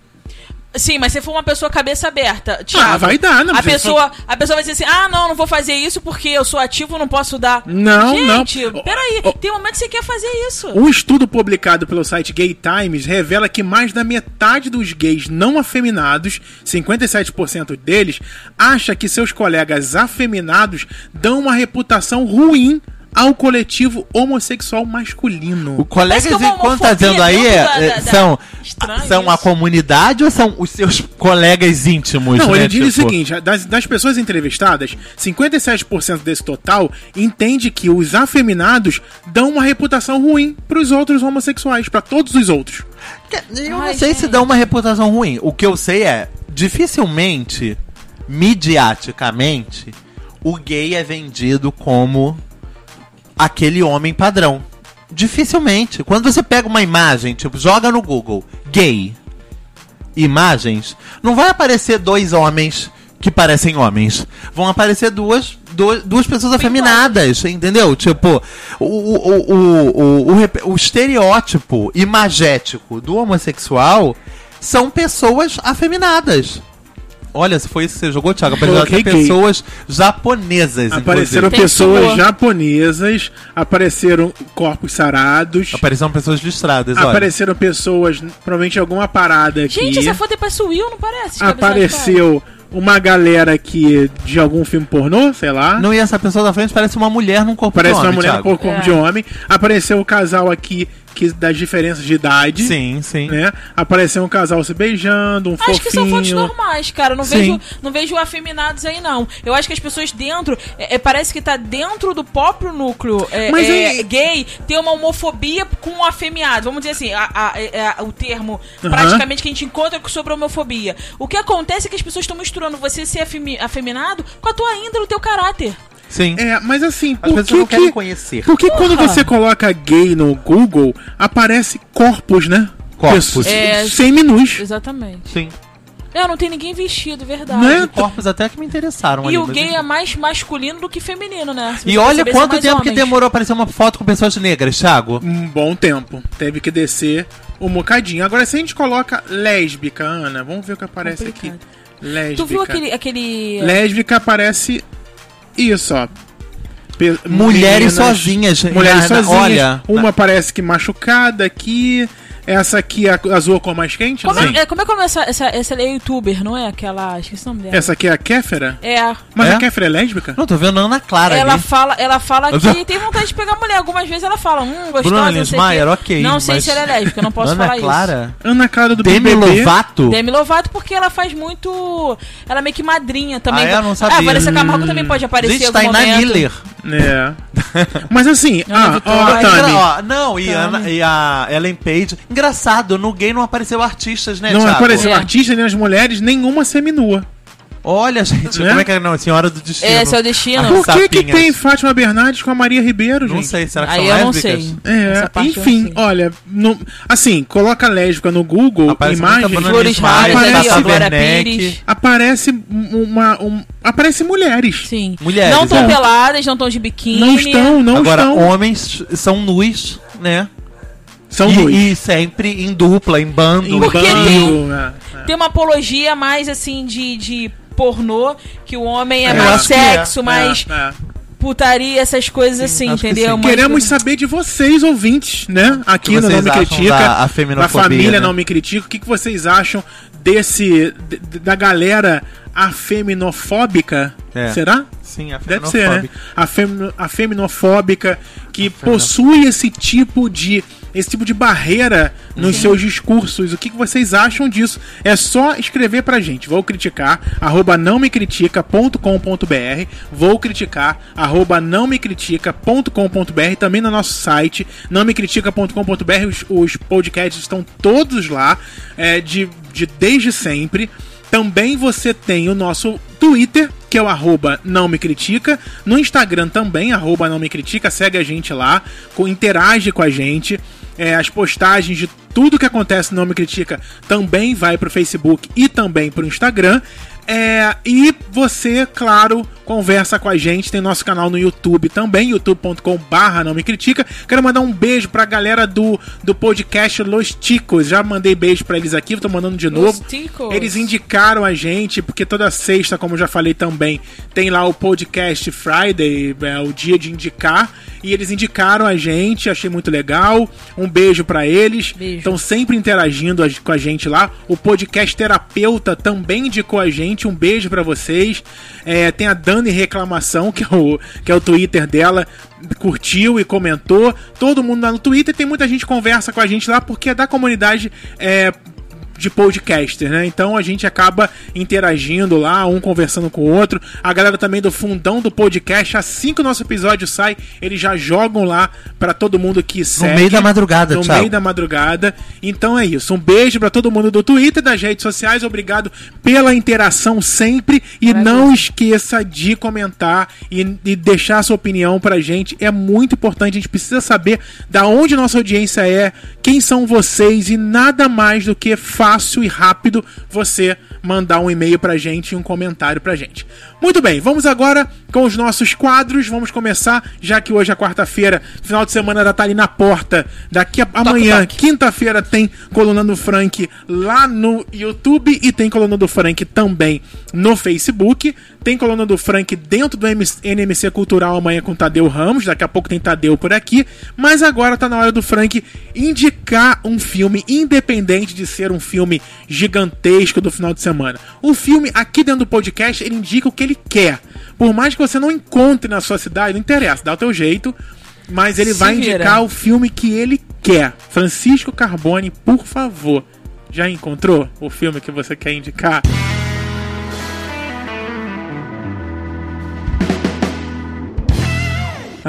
Sim, mas se for uma pessoa cabeça aberta, Thiago, Ah, vai dar, não a precisa pessoa, a pessoa vai dizer assim: "Ah, não, não vou fazer isso porque eu sou ativo, não posso dar". Não, Gente, não. peraí, Ó, ó. tem um momento que você quer fazer isso. Um estudo publicado pelo site Gay Times revela que mais da metade dos gays não afeminados, 57% deles, acha que seus colegas afeminados dão uma reputação ruim ao coletivo homossexual masculino. O colega que uma quando tá dizendo aí é, da- é, da- são, são a comunidade ou são os seus colegas íntimos? Não, né? ele diz o Tipo, seguinte: das, das pessoas entrevistadas, 57% desse total entende que os afeminados dão uma reputação ruim pros outros homossexuais, pra todos os outros. Eu Ai, não sei se gente. dá uma reputação ruim. O que eu sei é, dificilmente, midiaticamente, o gay é vendido como aquele homem padrão. Dificilmente. Quando você pega uma imagem, tipo, joga no Google, gay, imagens, não vai aparecer dois homens que parecem homens. Vão aparecer duas, duas, duas pessoas afeminadas, entendeu? Tipo, o, o, o, o, o, estereótipo imagético do homossexual são pessoas afeminadas. Olha, se foi isso que você jogou, Thiago, apareceram pessoas japonesas, Apareceram pessoas japonesas, apareceram corpos sarados, Apareceram pessoas listradas, olha. apareceram pessoas, provavelmente alguma parada aqui. Gente, essa foto parece o Will, não parece? Apareceu uma galera aqui de algum filme pornô, sei lá. Não, e essa pessoa da frente parece uma mulher num corpo Parece de uma homem, mulher Thiago. com corpo É. de homem. Apareceu o casal aqui que das diferenças de idade. Sim, sim. Né? Apareceu um casal se beijando, um Acho que são fotos fofinho. normais, cara. Não Sim. vejo, não vejo afeminados aí, não. Eu acho que as pessoas dentro. é, é, parece que tá dentro do próprio núcleo é, Mas é, aí- gay, tem uma homofobia com o afeminado. Vamos dizer assim, a- a- é- é o termo Aham. praticamente que a gente encontra sobre a homofobia. O que acontece é que as pessoas estão misturando você ser afemi- afeminado com a tua índole, o teu caráter. Sim. É, mas assim, As por que não querem que... conhecer. Por que quando você coloca gay no Google, aparece corpos, né? Corpos. É. Seminus. Exatamente. Sim. É, não tem ninguém vestido, verdade. Né? Corpos até que me interessaram E ali, o gay é mais masculino do que feminino, né? E olha quanto mais tempo que homens. demorou a aparecer uma foto com pessoas negras, Thiago. Um bom tempo. Teve que descer um bocadinho. Agora, se a gente coloca lésbica, Ana, vamos ver o que aparece Complicado. aqui. Lésbica. Tu viu aquele. aquele... Lésbica aparece isso, ó. Pe- Mulheres meninas- sozinhas. Mulheres Na- sozinhas. olha, Uma parece que machucada aqui. Essa aqui, a azul a cor mais quente, Como é, é, como é que é essa, essa, essa é youtuber, não é? Aquela. Esqueci o nome dela. Essa aqui é a Kéfera? É. Mas É? a Kéfera é lésbica? Não, tô vendo a Ana Clara Ela ali. fala, ela fala que eu- tem vontade de pegar mulher. Algumas vezes ela fala, hum, gostosa, Bruna sei Linsmeyer, quê. ok. Não sei mas- se ela é lésbica, não posso Ana falar Clara? Ana Clara do Demi BBB. Lovato? Demi Lovato, porque ela faz muito. Ela é meio que madrinha também. Ah, é? Eu não sabia. Ah, a Vanessa Camargo também pode aparecer Gente, em tá algum momento. Miller. É. Mas assim, ah, ó, Ai, Tami. Ó, não, e. Ana- e a Ellen Page. Engraçado, no gay não apareceu artistas, né, Não Thiago? apareceu É. artista nem as mulheres, nenhuma seminua. Olha, gente, Né? como é que é? Não, Senhora do Destino. É o destino. Por que que tem Fátima Bernardes com a Maria Ribeiro, gente? Não sei, será que Aí são eu não sei. É, enfim, sei. olha, no- assim, coloca lésbica no Google, Aparece imagem, Flores Werneck. Pires. aparece um- uma, um- aparece mulheres. Sim. Mulheres, Não estão é. peladas, não estão de biquíni. Não estão, não Agora, estão. homens são nus, né? São e, e sempre em dupla, em bando. Em Porque bando, tem- é, é. Tem uma apologia mais assim de, de pornô, que o homem é É, mais que é. sexo, mais É, é. putaria, essas coisas assim, acho que entendeu? sim. Mais Queremos coisa- saber de vocês, ouvintes, né? Aqui que no Não Me Critica, da da afeminofobia, família né? Não Me Critica, o que, que vocês acham desse, da galera afeminofóbica. É. Será? Sim, a Deve ser, né? A, femi- a feminofóbica que possui esse tipo de esse tipo de barreira nos seus discursos. O que, que vocês acham disso? É só escrever pra gente. Vou criticar, arroba não me critica.com.br. Vou criticar, arroba não me critica.com.br. Também no nosso site, não me critica.com.br. Os, os podcasts estão todos lá, é, de, de desde sempre. Também você tem o nosso Twitter, que é o arroba não me critica. No Instagram também, arroba não me critica. Segue a gente lá, interage com a gente. É, as postagens de tudo que acontece no Não Me Critica também vai pro Facebook e também pro Instagram. É, e você, claro, conversa com a gente. Tem nosso canal no YouTube também, youtube.com/barra não me critica. Quero mandar um beijo pra galera do, do podcast Los Ticos. Já mandei beijo pra eles aqui, tô mandando de novo. Ticos. Eles indicaram a gente, porque toda sexta, como eu já falei também, tem lá o podcast Friday, é o dia de indicar. E eles indicaram a gente, achei muito legal. Um beijo pra eles. Estão sempre interagindo com a gente lá. O podcast Terapeuta também indicou a gente. Um beijo pra vocês. É, tem a Dani Reclamação, que é, o, que é o Twitter dela. Curtiu e comentou. Todo mundo lá no Twitter. Tem muita gente que conversa com a gente lá, porque é da comunidade. É, de podcaster, né? Então a gente acaba interagindo lá, um conversando com o outro. A galera também do fundão do podcast, assim que o nosso episódio sai, eles já jogam lá pra todo mundo que segue. meio da madrugada, No Thiago. meio da madrugada. Então é isso. Um beijo pra todo mundo do Twitter, das redes sociais. Obrigado pela interação sempre e não esqueça de comentar e, e deixar a sua opinião pra gente. É muito importante. A gente precisa saber da onde nossa audiência é, quem são vocês e nada mais do que fácil e rápido você mandar um e-mail pra gente e um comentário pra gente. Muito bem, vamos agora com os nossos quadros. Vamos começar, já que hoje é quarta-feira, final de semana já tá ali na porta. Daqui a amanhã, quinta-feira, tem coluna do Frank lá no YouTube e tem coluna do Frank também no Facebook. Tem coluna do Frank dentro do NMC Cultural amanhã com Tadeu Ramos. Daqui a pouco tem Tadeu por aqui. Mas agora tá na hora do Frank indicar um filme, independente de ser um filme gigantesco do final de semana. O filme, aqui dentro do podcast, ele indica o que ele quer. Por mais que você não encontre na sua cidade, não interessa, dá o teu jeito. Mas ele Se vai vira. indicar o filme que ele quer. Francisco Carbone, por favor. Já encontrou o filme que você quer indicar?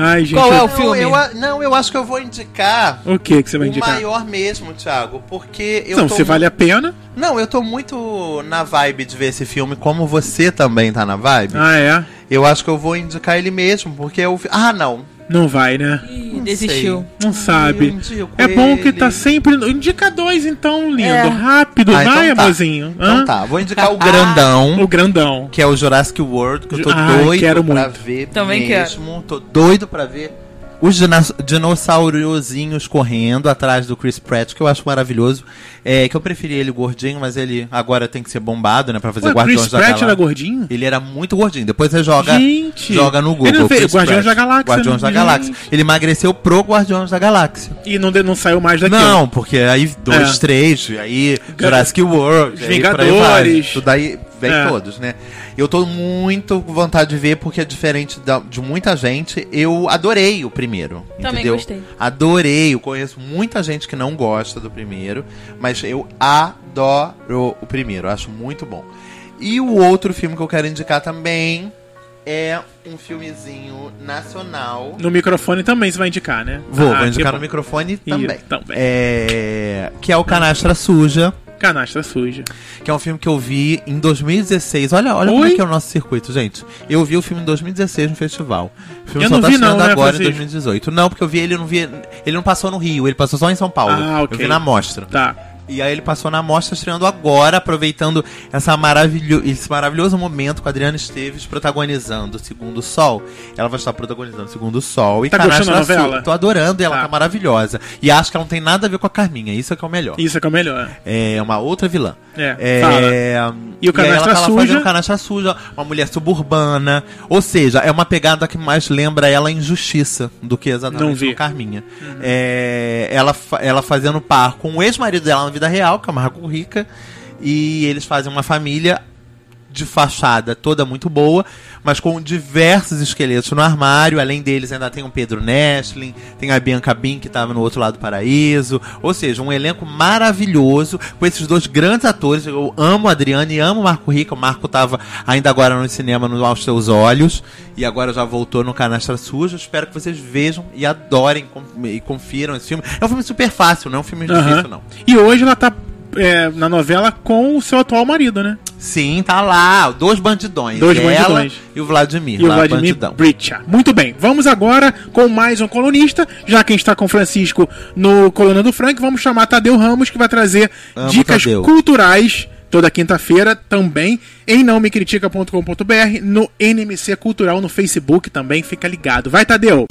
Ai, gente. Qual é o Não, filme? eu a- não, eu acho que eu vou indicar O que que você vai o indicar? maior mesmo, Thiago, porque eu Não, tô se vale a pena. Não, eu tô muito na vibe de ver esse filme, como você também tá na vibe. Ah, é? Eu acho que eu vou indicar ele mesmo, porque eu. Ah, não. Não vai, né? Ih, Não desistiu. Não sabe. É bom que tá sempre. Indica dois, então, lindo. É. Rápido, Ah, então vai, tá. amorzinho. Então Hã? tá, vou indicar o grandão, O grandão. que é o Jurassic World, que eu tô Ai, doido quero pra muito. ver Também mesmo. Tô doido pra ver os dinossaurozinhos correndo atrás do Chris Pratt, que eu acho maravilhoso. É, que eu preferi ele gordinho, mas ele agora tem que ser bombado, né, pra fazer Ué, Guardiões Chris da Pratt Galáxia. era gordinho? Ele era muito gordinho. Depois você joga, Gente! joga no Google. Ele não fez Guardiões Pratt. da Galáxia, Guardiões da? Galáxia. Ele emagreceu pro Guardiões da Galáxia. E não, não saiu mais daquilo. Não, porque aí dois, É. três, aí Jurassic World, Os por aí. Vingadores. Tudo aí vem É. todos, né? Eu tô muito com vontade de ver, porque é diferente da- de muita gente. Eu adorei o primeiro. Também entendeu? gostei. Adorei. Eu conheço muita gente que não gosta do primeiro, mas eu adoro o primeiro. Acho muito bom. E o outro filme que eu quero indicar também é um filmezinho nacional. No microfone também você vai indicar, né? Vou, Ah, vou indicar bom. no microfone também. também. É, que é o Canastra Suja, Canastra suja. que é um filme que eu vi em 2016. Olha, olha como é que é o nosso circuito, gente. Eu vi o filme em 2016 no festival. O filme Eu só não tá vi não, né, agora em Francisco? 2018. Não, porque eu vi ele, eu não vi, ele não passou no Rio, ele passou só em São Paulo. Ah, ok. Eu vi na mostra. Tá. E aí ele passou na mostra estreando agora, aproveitando essa maravilho esse maravilhoso momento com a Adriana Esteves protagonizando o Segundo Sol. Ela vai estar protagonizando o Segundo Sol. E Tá Canastra gostando da Sul. novela? Tô adorando e ela Tá. tá maravilhosa. E acho que ela não tem nada a ver com a Carminha, isso é que é o melhor. Isso é que é o melhor. É uma outra vilã. É. É, E o Canastra aí ela tá lá Suja? fazendo canastra suja, uma mulher suburbana. Ou seja, é uma pegada que mais lembra ela em Justiça do que Não exatamente vi. no Carminha. É, ela, fa- ela fazendo par com o ex-marido dela na vida real, que é Marco Rica, e eles fazem uma família de fachada toda muito boa, mas com diversos esqueletos no armário. Além deles, ainda tem o Pedro Nestlin, tem a Bianca Bin, que estava no outro lado do paraíso. Ou seja, um elenco maravilhoso, com esses dois grandes atores. Eu amo a Adriana e amo o Marco Rica. O Marco estava ainda agora no cinema no Aos Seus Olhos, e agora já voltou no Canastra Suja. Espero que vocês vejam e adorem e confiram esse filme. É um filme super fácil, não é um filme Aham. difícil, não. E hoje ela tá é, na novela com o seu atual marido, né? Sim, tá lá, dois bandidões. Dois bandidões. E o Vladimir, E o Vladimir. Bricha. Muito bem, vamos agora com mais um colunista, já que a gente está com o Francisco no Coluna do Frank, vamos chamar Tadeu Ramos, que vai trazer Amo dicas Tadeu. culturais toda quinta-feira também em nãomecritica.com.br, no NMC Cultural no Facebook também, fica ligado. Vai, Tadeu!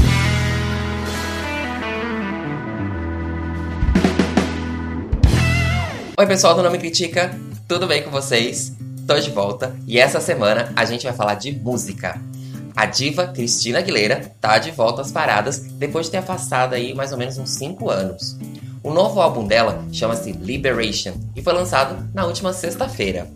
Oi, pessoal do Não Me Critica, tudo bem com vocês? Tô de volta e essa semana a gente vai falar de música. A diva Cristina Aguilera tá de volta às paradas depois de ter afastado aí mais ou menos uns 5 anos. O novo álbum dela chama-se Liberation e foi lançado na última sexta-feira.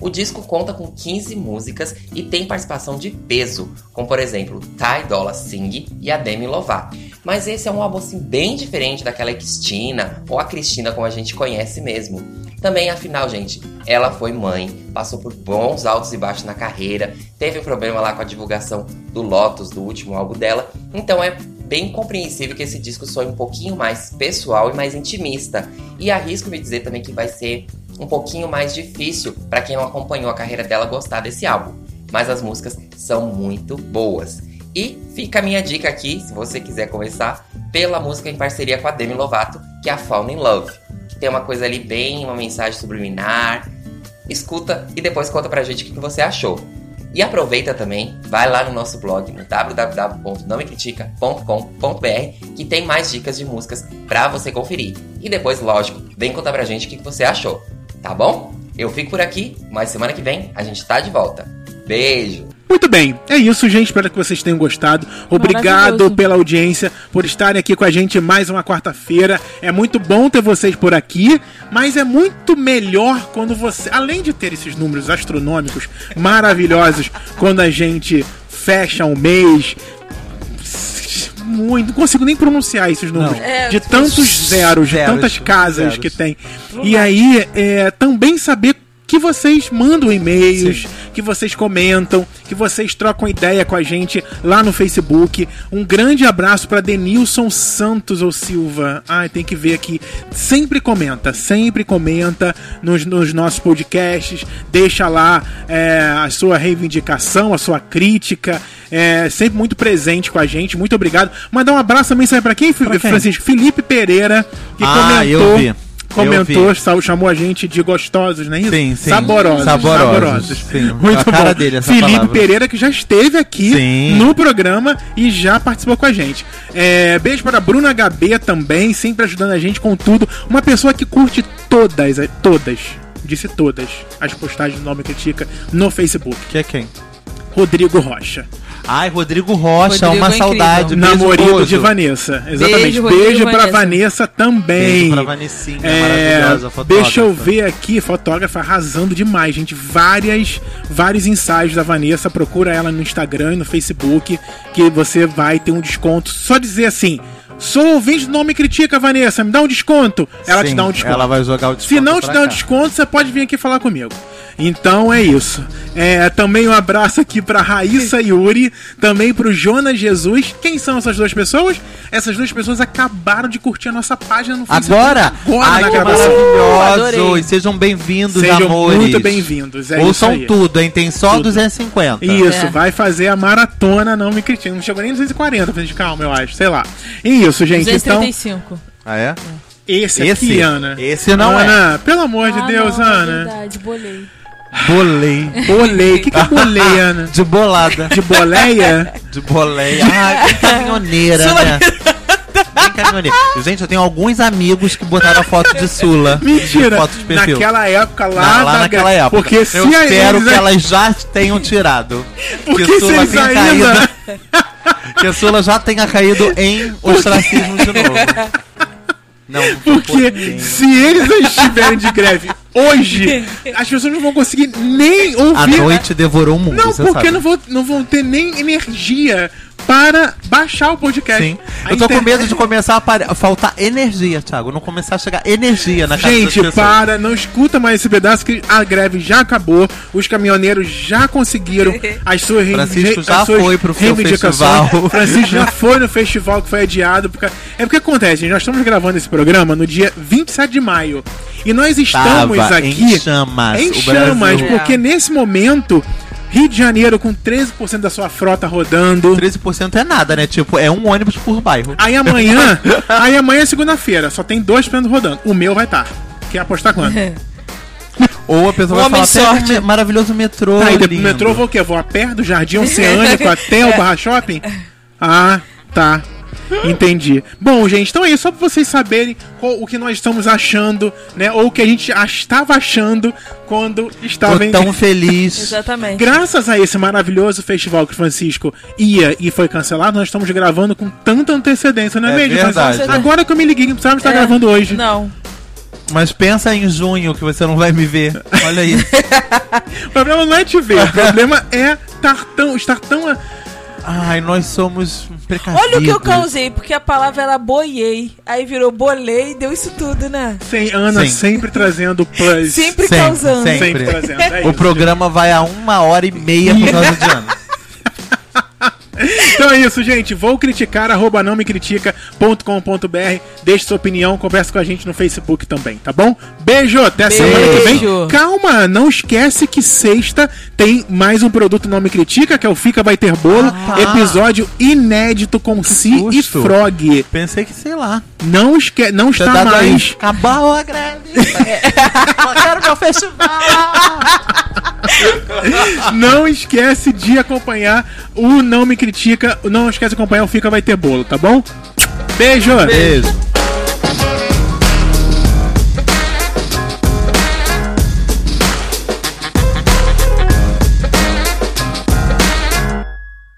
O disco conta com 15 músicas e tem participação de peso, como por exemplo Ty Dolla Singh e a Demi Lovato. Mas esse é um álbum assim, bem diferente daquela Cristina ou a Cristina como a gente conhece mesmo. Também, afinal, gente, ela foi mãe, passou por bons altos e baixos na carreira, teve um problema lá com a divulgação do Lotus, do último álbum dela, então é bem compreensível que esse disco soe um pouquinho mais pessoal e mais intimista. E arrisco me dizer também que vai ser um pouquinho mais difícil para quem não acompanhou a carreira dela gostar desse álbum. Mas as músicas são muito boas. E fica a minha dica aqui, se você quiser começar, pela música em parceria com a Demi Lovato, que é a Fall in Love. Que tem uma coisa ali bem, uma mensagem subliminar. Escuta e depois conta pra gente o que você achou. E aproveita também, vai lá no nosso blog no www.nomecritica.com.br que tem mais dicas de músicas pra você conferir. E depois, lógico, vem contar pra gente o que você achou, tá bom? Eu fico por aqui, mas semana que vem a gente tá de volta. Beijo! Muito bem, é isso, gente. Espero que vocês tenham gostado. Obrigado pela audiência, por estarem aqui com a gente mais uma quarta-feira. É muito bom ter vocês por aqui, mas é muito melhor quando você, além de ter esses números astronômicos maravilhosos, quando a gente fecha um mês. Muito, não consigo nem pronunciar esses números. É, de tantos zeros, de zeros, tantas casas zeros. que tem. E aí, é, também saber que vocês mandam e-mails, que vocês comentam, que vocês trocam ideia com a gente lá no Facebook. Um grande abraço para Denilson Santos ou Silva. Ai, tem que ver aqui. Sempre comenta, sempre comenta nos, nos nossos podcasts. Deixa lá é, a sua reivindicação, a sua crítica. É sempre muito presente com a gente. Muito obrigado. Mandar um abraço também, sabe pra quem, Pra quem? Francisco? Felipe Pereira, que Ah, comentou. Eu vi. Sal- chamou a gente de gostosos, é isso? Sim, sim. Saborosos. Saborosos, sim. Muito bom. dele, Felipe palavra. Pereira, que já esteve aqui Sim. no programa e já participou com a gente. É, beijo para a Bruna HB também, sempre ajudando a gente com tudo. Uma pessoa que curte todas, todas, disse todas, as postagens do Nome Critica no Facebook. Que é quem? Rodrigo Rocha. Ai, Rodrigo Rocha, Rodrigo uma é saudade. Beijo, Namorado Bozo. de Vanessa. Exatamente. Beijo, Beijo, pra Vanessa. Vanessa também. Beijo pra Vanessinha, É, maravilhosa, fotógrafa. deixa eu ver aqui, fotógrafa arrasando demais, gente. Várias, vários ensaios da Vanessa. Procura ela no Instagram e no Facebook, que você vai ter um desconto. Só dizer assim: sou ouvinte do Nome Critica, Vanessa, me dá um desconto. Ela te Sim, dá um desconto. Ela vai jogar o desconto. Se não te dá um desconto, você pode vir aqui falar comigo. Então é isso. É, também um abraço aqui pra Raíssa Yuri, também pro Jonas Jesus. Quem são essas duas pessoas? Essas duas pessoas acabaram de curtir a nossa página no Facebook. Agora? Agora Ai, na que! Adorei. Sejam bem-vindos, Sejam amores. muito bem-vindos. É Ouçam isso aí. tudo, hein? Tem só Tudo. 250. Isso, É. vai fazer a maratona, não me critique. Não chegou nem 240, pra gente calma, eu acho. Sei lá. Isso, gente. Então, 235. Ah, é? esse, Esse? aqui, Ana. Esse não é. Ana, pelo amor de Ah, Deus, não, é Ana. verdade, bolei. Bolei. Bolei. O que, que é bolei, Ana? De bolada. De boleia? De boleia. Ai, bem caminhoneira, né? Bem caminhoneira. Gente, eu tenho alguns amigos que botaram a foto de Sula. Mentira! Foto de perfil. Naquela época lá, Não, lá da- naquela época. Porque se eu a- espero eles- que elas já tenham tirado. Porque que se Sula tenha ainda- caído. que a Sula já tenha caído em ostracismo de novo. Não, Porque se eles estiverem de greve hoje, as pessoas não vão conseguir nem ouvir. A noite devorou o mundo, Não, você porque sabe. não vão, não vão ter nem energia para baixar o podcast. Sim. A Eu tô com medo de começar a, faltar energia, Thiago. Não começar a chegar energia na casa Gente, para, não escuta mais esse pedaço que a greve já acabou, os caminhoneiros já conseguiram as suas, Francisco as já suas foi pro festival. Francisco já foi no festival que foi adiado. Porque... É porque acontece, gente, nós estamos gravando esse programa no dia 27 de maio. E nós estamos Tava aqui em chamas. em chamas, porque nesse momento, Rio de Janeiro com 13% da sua frota rodando. 13% é nada, né? Tipo, é um ônibus por bairro. Aí amanhã, aí amanhã é segunda-feira, só tem 2% rodando. O meu vai estar. Quer apostar quanto? Ou a pessoa vai falar, um sorte. me- maravilhoso metrô. Aí lindo." metrô eu vou o quê? Eu Vou a pé do Jardim Oceânico até o Barra Shopping? Ah, tá. Entendi. Bom, gente, então é isso. Só pra vocês saberem qual- o que nós estamos achando, né? Ou o que a gente estava achando quando estava Tô em... tão feliz. Exatamente. Graças a esse maravilhoso festival que o Francisco ia e foi cancelado, nós estamos gravando com tanta antecedência, não é, É mesmo? verdade. Francisco? Agora que eu me liguei que precisava estar É, gravando hoje. Não. Mas pensa em junho que você não vai me ver. Olha aí. O problema não é te ver, o problema é estar tão, estar tão Ai, nós somos precavidos. Olha o que eu causei, porque a palavra era boiei. Aí virou bolei, deu isso tudo, né? sem Ana Sim. sempre trazendo plus. Sempre, Sempre, causando. sempre. Sempre trazendo. É O isso, programa vai a uma hora e meia por causa de Ana. Então é isso, gente. Vou criticar, arroba não me critica.com.br. Deixe sua opinião, converse com a gente no Facebook também, tá bom? Beijo, até semana que vem. Beijo. Calma, não esquece que sexta tem mais um produto Não Me Critica, que é o Fica Vai Ter Bolo. Ah, tá. Episódio inédito com Si e. Frog. Pensei que, sei lá. Não, esque não Você está tá mais. Acabou a greve. Eu quero meu festival. Não esquece de acompanhar o Não Me Critica. Não esquece de acompanhar o Fica Vai Ter Bolo, tá bom? Beijo! Beijo.